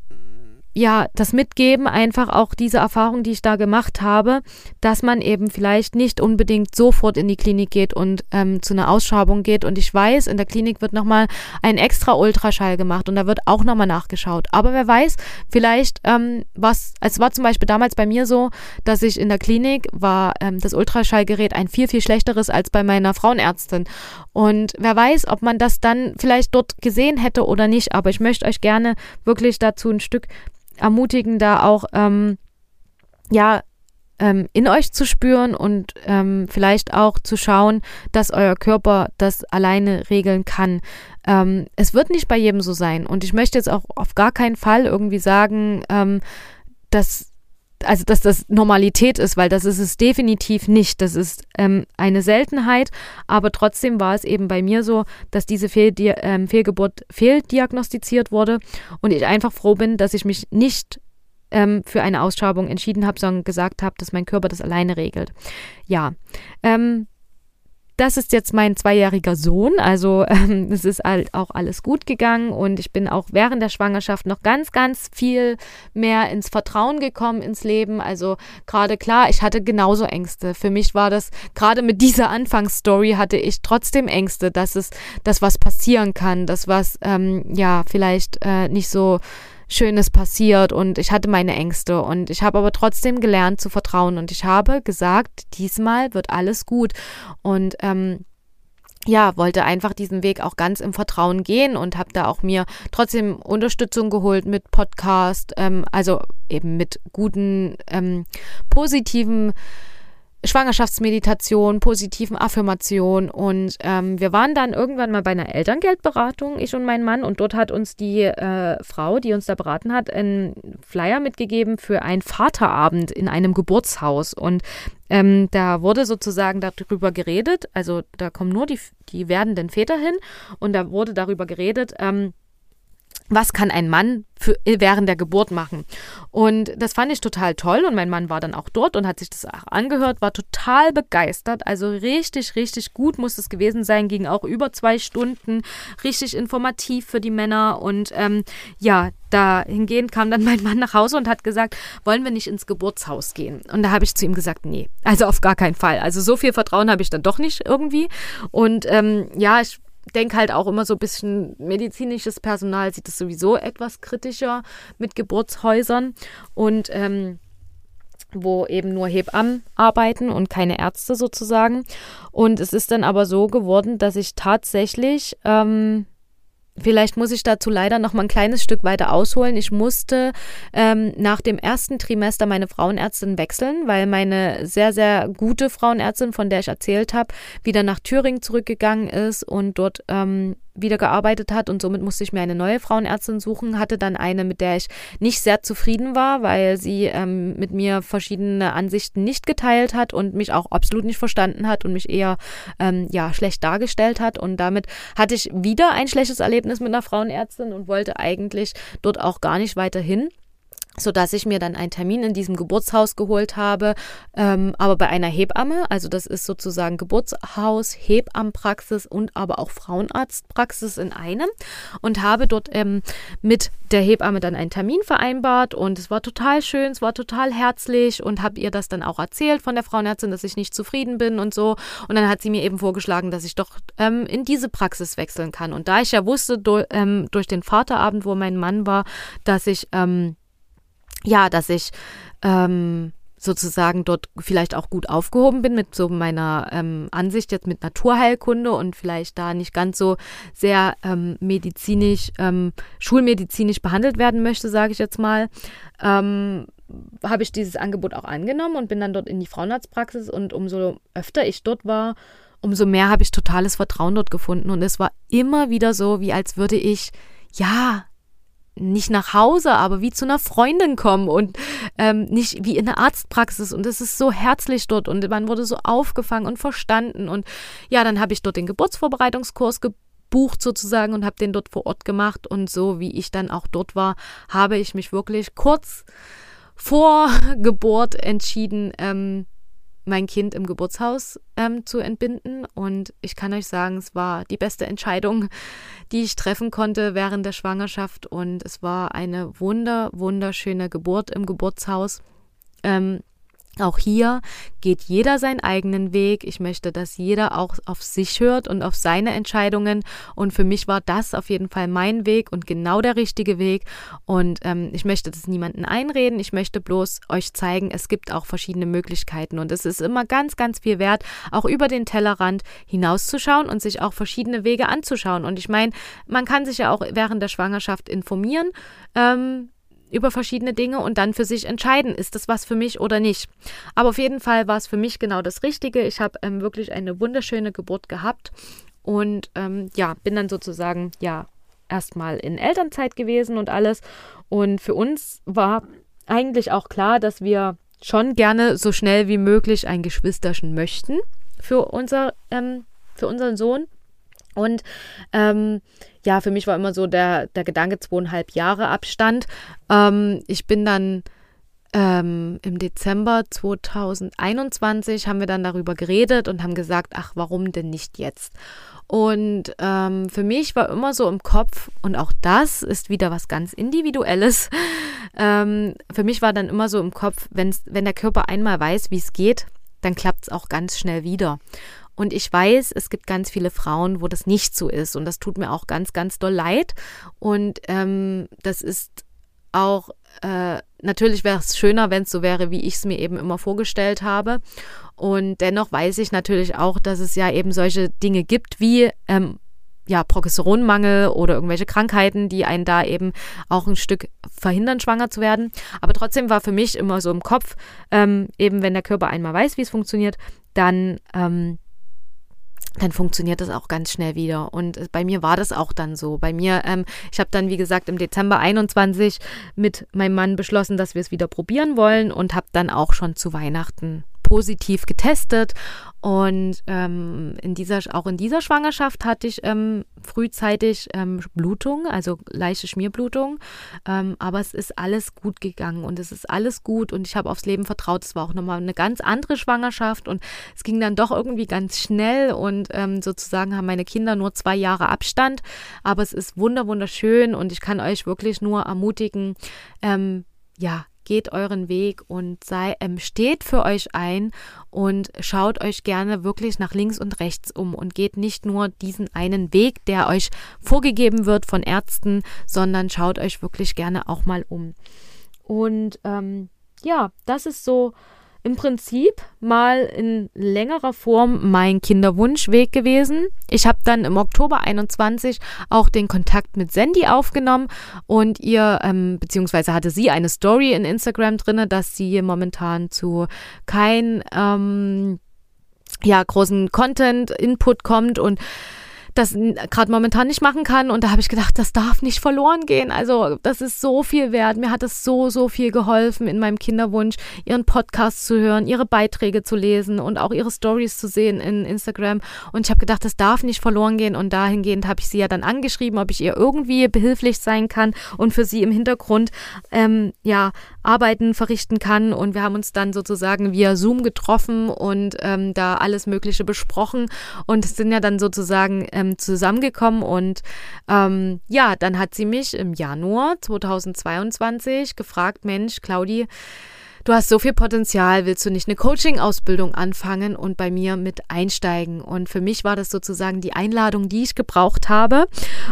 ja, das mitgeben, einfach auch diese Erfahrung, die ich da gemacht habe, dass man eben vielleicht nicht unbedingt sofort in die Klinik geht und ähm, zu einer Ausschabung geht. Und ich weiß, in der Klinik wird nochmal ein extra Ultraschall gemacht und da wird auch nochmal nachgeschaut. Aber wer weiß, vielleicht ähm, was, es war zum Beispiel damals bei mir so, dass ich in der Klinik war ähm, das Ultraschallgerät ein viel, viel schlechteres als bei meiner Frauenärztin. Und wer weiß, ob man das dann vielleicht dort gesehen hätte oder nicht. Aber ich möchte euch gerne wirklich dazu ein Stück ermutigen, da auch ähm, ja ähm, in euch zu spüren und ähm, vielleicht auch zu schauen, dass euer Körper das alleine regeln kann. Ähm, es wird nicht bei jedem so sein und ich möchte jetzt auch auf gar keinen Fall irgendwie sagen, ähm, dass also dass das Normalität ist, weil das ist es definitiv nicht. Das ist ähm, eine Seltenheit, aber trotzdem war es eben bei mir so, dass diese Fehldi ähm, Fehlgeburt fehldiagnostiziert wurde und ich einfach froh bin, dass ich mich nicht ähm, für eine Ausschabung entschieden habe, sondern gesagt habe, dass mein Körper das alleine regelt. Ja, ähm, das ist jetzt mein zweijähriger Sohn. Also ähm, [laughs] es ist halt auch alles gut gegangen und ich bin auch während der Schwangerschaft noch ganz, ganz viel mehr ins Vertrauen gekommen ins Leben. Also gerade klar, ich hatte genauso Ängste. Für mich war das, gerade mit dieser Anfangsstory hatte ich trotzdem Ängste, dass es, dass was passieren kann, dass was ähm, ja vielleicht äh, nicht so Schönes passiert und ich hatte meine Ängste. Und ich habe aber trotzdem gelernt zu vertrauen. Und ich habe gesagt, diesmal wird alles gut. Und ähm, ja, wollte einfach diesen Weg auch ganz im Vertrauen gehen und habe da auch mir trotzdem Unterstützung geholt mit Podcast, ähm, also eben mit guten, ähm, positiven Schwangerschaftsmeditation, positiven Affirmationen und ähm, wir waren dann irgendwann mal bei einer Elterngeldberatung, ich und mein Mann. Und dort hat uns die äh, Frau, die uns da beraten hat, einen Flyer mitgegeben für einen Vaterabend in einem Geburtshaus. Und ähm, da wurde sozusagen darüber geredet, also da kommen nur die, die werdenden Väter hin. Und da wurde darüber geredet, ähm, was kann ein Mann für, während der Geburt machen? Und das fand ich total toll. Und mein Mann war dann auch dort und hat sich das auch angehört, war total begeistert. Also richtig, richtig gut muss es gewesen sein. Ging auch über zwei Stunden. Richtig informativ für die Männer. Und ähm, ja, dahingehend kam dann [laughs] mein Mann nach Hause und hat gesagt, wollen wir nicht ins Geburtshaus gehen? Und da habe ich zu ihm gesagt, nee, also auf gar keinen Fall. Also so viel Vertrauen habe ich dann doch nicht irgendwie. Und ähm, ja, ich denke halt auch immer so ein bisschen medizinisches Personal sieht es sowieso etwas kritischer mit Geburtshäusern und ähm, wo eben nur Hebammen arbeiten und keine Ärzte sozusagen. Und es ist dann aber so geworden, dass ich tatsächlich ähm, Vielleicht muss ich dazu leider noch mal ein kleines Stück weiter ausholen. Ich musste ähm, nach dem ersten Trimester meine Frauenärztin wechseln, weil meine sehr, sehr gute Frauenärztin, von der ich erzählt habe, wieder nach Thüringen zurückgegangen ist und dort ähm, wieder gearbeitet hat und somit musste ich mir eine neue Frauenärztin suchen, hatte dann eine, mit der ich nicht sehr zufrieden war, weil sie ähm, mit mir verschiedene Ansichten nicht geteilt hat und mich auch absolut nicht verstanden hat und mich eher ähm, ja schlecht dargestellt hat. Und damit hatte ich wieder ein schlechtes Erlebnis mit einer Frauenärztin und wollte eigentlich dort auch gar nicht weiter hin so dass ich mir dann einen Termin in diesem Geburtshaus geholt habe, ähm, aber bei einer Hebamme, also das ist sozusagen Geburtshaus, Hebammenpraxis und aber auch Frauenarztpraxis in einem. Und habe dort ähm, mit der Hebamme dann einen Termin vereinbart und es war total schön, es war total herzlich und habe ihr das dann auch erzählt von der Frauenärztin, dass ich nicht zufrieden bin und so. Und dann hat sie mir eben vorgeschlagen, dass ich doch ähm, in diese Praxis wechseln kann. Und da ich ja wusste do, ähm, durch den Vaterabend, wo mein Mann war, dass ich ähm, ja, dass ich ähm, sozusagen dort vielleicht auch gut aufgehoben bin mit so meiner ähm, Ansicht jetzt mit Naturheilkunde und vielleicht da nicht ganz so sehr ähm, medizinisch, ähm, schulmedizinisch behandelt werden möchte, sage ich jetzt mal, ähm, habe ich dieses Angebot auch angenommen und bin dann dort in die Frauenarztpraxis und umso öfter ich dort war, umso mehr habe ich totales Vertrauen dort gefunden und es war immer wieder so, wie als würde ich ja nicht nach Hause, aber wie zu einer Freundin kommen und ähm, nicht wie in der Arztpraxis. Und es ist so herzlich dort und man wurde so aufgefangen und verstanden. Und ja, dann habe ich dort den Geburtsvorbereitungskurs gebucht sozusagen und habe den dort vor Ort gemacht. Und so wie ich dann auch dort war, habe ich mich wirklich kurz vor [laughs] Geburt entschieden, ähm, mein Kind im Geburtshaus ähm, zu entbinden. Und ich kann euch sagen, es war die beste Entscheidung, die ich treffen konnte während der Schwangerschaft. Und es war eine wunder, wunderschöne Geburt im Geburtshaus. Ähm, auch hier geht jeder seinen eigenen Weg. Ich möchte, dass jeder auch auf sich hört und auf seine Entscheidungen. Und für mich war das auf jeden Fall mein Weg und genau der richtige Weg. Und ähm, ich möchte das niemanden einreden. Ich möchte bloß euch zeigen, es gibt auch verschiedene Möglichkeiten. Und es ist immer ganz, ganz viel wert, auch über den Tellerrand hinauszuschauen und sich auch verschiedene Wege anzuschauen. Und ich meine, man kann sich ja auch während der Schwangerschaft informieren. Ähm, über verschiedene Dinge und dann für sich entscheiden, ist das was für mich oder nicht. Aber auf jeden Fall war es für mich genau das Richtige. Ich habe ähm, wirklich eine wunderschöne Geburt gehabt und ähm, ja, bin dann sozusagen ja erstmal in Elternzeit gewesen und alles. Und für uns war eigentlich auch klar, dass wir schon gerne so schnell wie möglich ein Geschwisterchen möchten für, unser, ähm, für unseren Sohn. Und ähm, ja, für mich war immer so der, der Gedanke zweieinhalb Jahre Abstand. Ähm, ich bin dann ähm, im Dezember 2021 haben wir dann darüber geredet und haben gesagt, ach, warum denn nicht jetzt? Und ähm, für mich war immer so im Kopf, und auch das ist wieder was ganz Individuelles, [laughs] ähm, für mich war dann immer so im Kopf, wenn's, wenn der Körper einmal weiß, wie es geht, dann klappt es auch ganz schnell wieder. Und ich weiß, es gibt ganz viele Frauen, wo das nicht so ist. Und das tut mir auch ganz, ganz doll leid. Und ähm, das ist auch, äh, natürlich wäre es schöner, wenn es so wäre, wie ich es mir eben immer vorgestellt habe. Und dennoch weiß ich natürlich auch, dass es ja eben solche Dinge gibt wie ähm, ja, Progesteronmangel oder irgendwelche Krankheiten, die einen da eben auch ein Stück verhindern, schwanger zu werden. Aber trotzdem war für mich immer so im Kopf, ähm, eben wenn der Körper einmal weiß, wie es funktioniert, dann ähm, dann funktioniert das auch ganz schnell wieder. Und äh, bei mir war das auch dann so. Bei mir, ähm, ich habe dann, wie gesagt, im Dezember 21 mit meinem Mann beschlossen, dass wir es wieder probieren wollen und habe dann auch schon zu Weihnachten positiv getestet und ähm, in dieser, auch in dieser Schwangerschaft hatte ich ähm, frühzeitig ähm, Blutung, also leichte Schmierblutung. Ähm, aber es ist alles gut gegangen und es ist alles gut und ich habe aufs Leben vertraut. Es war auch nochmal eine ganz andere Schwangerschaft und es ging dann doch irgendwie ganz schnell und ähm, sozusagen haben meine Kinder nur zwei Jahre Abstand. Aber es ist wunder, wunderschön und ich kann euch wirklich nur ermutigen, ähm, ja, geht euren Weg und sei, ähm, steht für euch ein und schaut euch gerne wirklich nach links und rechts um und geht nicht nur diesen einen Weg, der euch vorgegeben wird von Ärzten, sondern schaut euch wirklich gerne auch mal um. Und ähm, ja, das ist so im Prinzip mal in längerer Form mein Kinderwunschweg gewesen. Ich habe dann im Oktober 21 auch den Kontakt mit Sandy aufgenommen und ihr, ähm, beziehungsweise hatte sie eine Story in Instagram drin, dass sie momentan zu kein ähm, ja, großen Content-Input kommt und das gerade momentan nicht machen kann. Und da habe ich gedacht, das darf nicht verloren gehen. Also das ist so viel wert. Mir hat es so, so viel geholfen in meinem Kinderwunsch, ihren Podcast zu hören, ihre Beiträge zu lesen und auch ihre Stories zu sehen in Instagram. Und ich habe gedacht, das darf nicht verloren gehen. Und dahingehend habe ich sie ja dann angeschrieben, ob ich ihr irgendwie behilflich sein kann und für sie im Hintergrund ähm, ja Arbeiten verrichten kann. Und wir haben uns dann sozusagen via Zoom getroffen und ähm, da alles Mögliche besprochen und sind ja dann sozusagen ähm, zusammengekommen. Und ähm, ja, dann hat sie mich im Januar 2022 gefragt, Mensch, Claudi, du hast so viel Potenzial, willst du nicht eine Coaching-Ausbildung anfangen und bei mir mit einsteigen? Und für mich war das sozusagen die Einladung, die ich gebraucht habe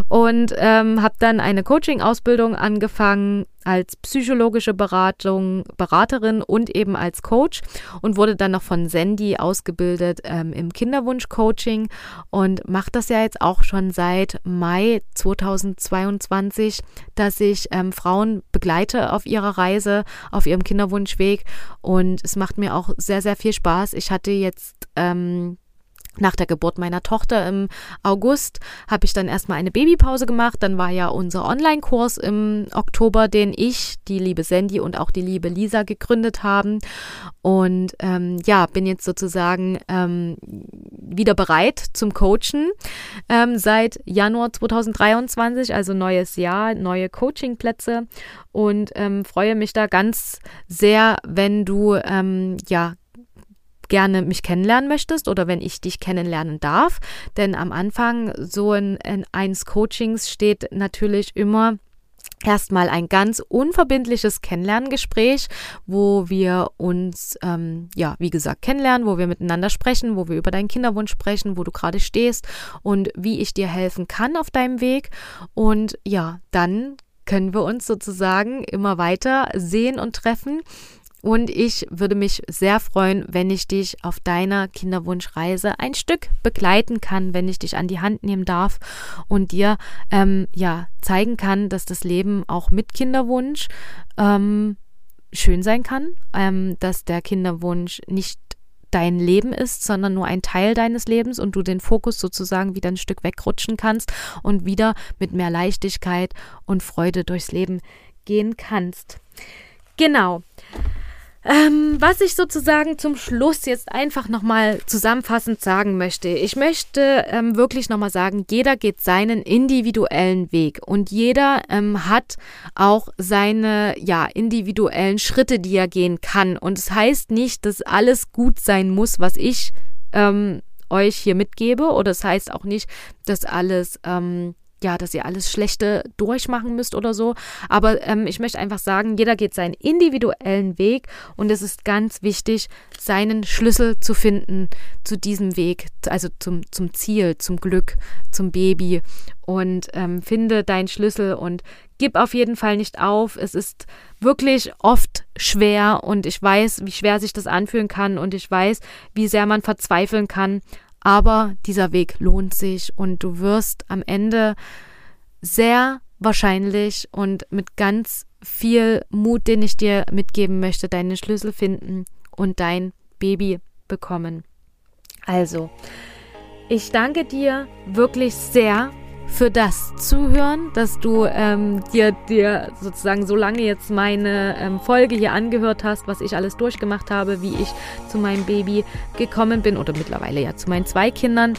und ähm, habe dann eine Coaching-Ausbildung angefangen als psychologische Beratung, Beraterin und eben als Coach und wurde dann noch von Sandy ausgebildet ähm, im Kinderwunsch-Coaching und mache das ja jetzt auch schon seit Mai 2022, dass ich ähm, Frauen begleite auf ihrer Reise, auf ihrem Kinderwunschweg und es macht mir auch sehr, sehr viel Spaß. Ich hatte jetzt ähm, nach der Geburt meiner Tochter im August habe ich dann erstmal eine Babypause gemacht. Dann war ja unser Online-Kurs im Oktober, den ich, die liebe Sandy und auch die liebe Lisa gegründet haben. Und ähm, ja, bin jetzt sozusagen ähm, wieder bereit zum Coachen ähm, seit Januar 2023, also neues Jahr, neue Coachingplätze und ähm, freue mich da ganz sehr, wenn du ähm, ja gerne mich kennenlernen möchtest oder wenn ich dich kennenlernen darf. Denn am Anfang so in, in eines Coachings steht natürlich immer erstmal ein ganz unverbindliches Kennenlerngespräch, wo wir uns, ähm, ja, wie gesagt, kennenlernen, wo wir miteinander sprechen, wo wir über deinen Kinderwunsch sprechen, wo du gerade stehst und wie ich dir helfen kann auf deinem Weg. Und ja, dann können wir uns sozusagen immer weiter sehen und treffen und ich würde mich sehr freuen, wenn ich dich auf deiner Kinderwunschreise ein Stück begleiten kann, wenn ich dich an die Hand nehmen darf und dir ähm, ja zeigen kann, dass das Leben auch mit Kinderwunsch ähm, schön sein kann, ähm, dass der Kinderwunsch nicht dein Leben ist, sondern nur ein Teil deines Lebens und du den Fokus sozusagen wieder ein Stück wegrutschen kannst und wieder mit mehr Leichtigkeit und Freude durchs Leben gehen kannst. Genau. Ähm, was ich sozusagen zum Schluss jetzt einfach nochmal zusammenfassend sagen möchte. Ich möchte ähm, wirklich nochmal sagen, jeder geht seinen individuellen Weg und jeder ähm, hat auch seine ja, individuellen Schritte, die er gehen kann. Und es das heißt nicht, dass alles gut sein muss, was ich ähm, euch hier mitgebe. Oder es das heißt auch nicht, dass alles ähm, ja, dass ihr alles Schlechte durchmachen müsst oder so. Aber ähm, ich möchte einfach sagen, jeder geht seinen individuellen Weg und es ist ganz wichtig, seinen Schlüssel zu finden zu diesem Weg, also zum, zum Ziel, zum Glück, zum Baby. Und ähm, finde deinen Schlüssel und gib auf jeden Fall nicht auf. Es ist wirklich oft schwer und ich weiß, wie schwer sich das anfühlen kann und ich weiß, wie sehr man verzweifeln kann. Aber dieser Weg lohnt sich und du wirst am Ende sehr wahrscheinlich und mit ganz viel Mut, den ich dir mitgeben möchte, deine Schlüssel finden und dein Baby bekommen. Also, ich danke dir wirklich sehr für das Zuhören, dass du ähm, dir, dir sozusagen so lange jetzt meine ähm, Folge hier angehört hast, was ich alles durchgemacht habe, wie ich zu meinem Baby gekommen bin oder mittlerweile ja zu meinen zwei Kindern.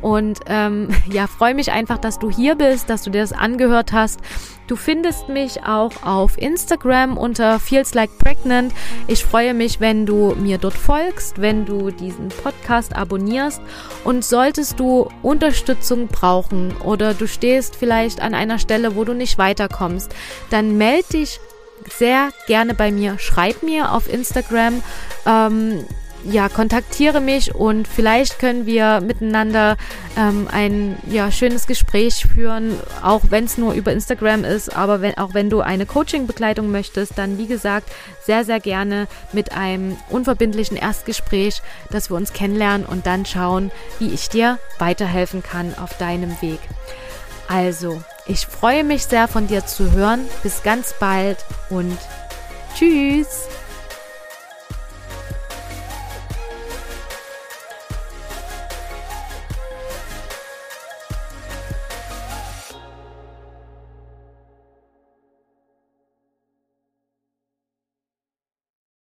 Und ähm, [laughs] ja, freue mich einfach, dass du hier bist, dass du dir das angehört hast. Du findest mich auch auf Instagram unter Feels Like Pregnant. Ich freue mich, wenn du mir dort folgst, wenn du diesen Podcast abonnierst. Und solltest du Unterstützung brauchen oder du stehst vielleicht an einer Stelle, wo du nicht weiterkommst, dann melde dich sehr gerne bei mir. Schreib mir auf Instagram. Ähm, ja, kontaktiere mich und vielleicht können wir miteinander ähm, ein ja, schönes Gespräch führen, auch wenn es nur über Instagram ist, aber wenn, auch wenn du eine Coaching-Begleitung möchtest, dann wie gesagt sehr, sehr gerne mit einem unverbindlichen Erstgespräch, dass wir uns kennenlernen und dann schauen, wie ich dir weiterhelfen kann auf deinem Weg. Also, ich freue mich sehr von dir zu hören. Bis ganz bald und tschüss.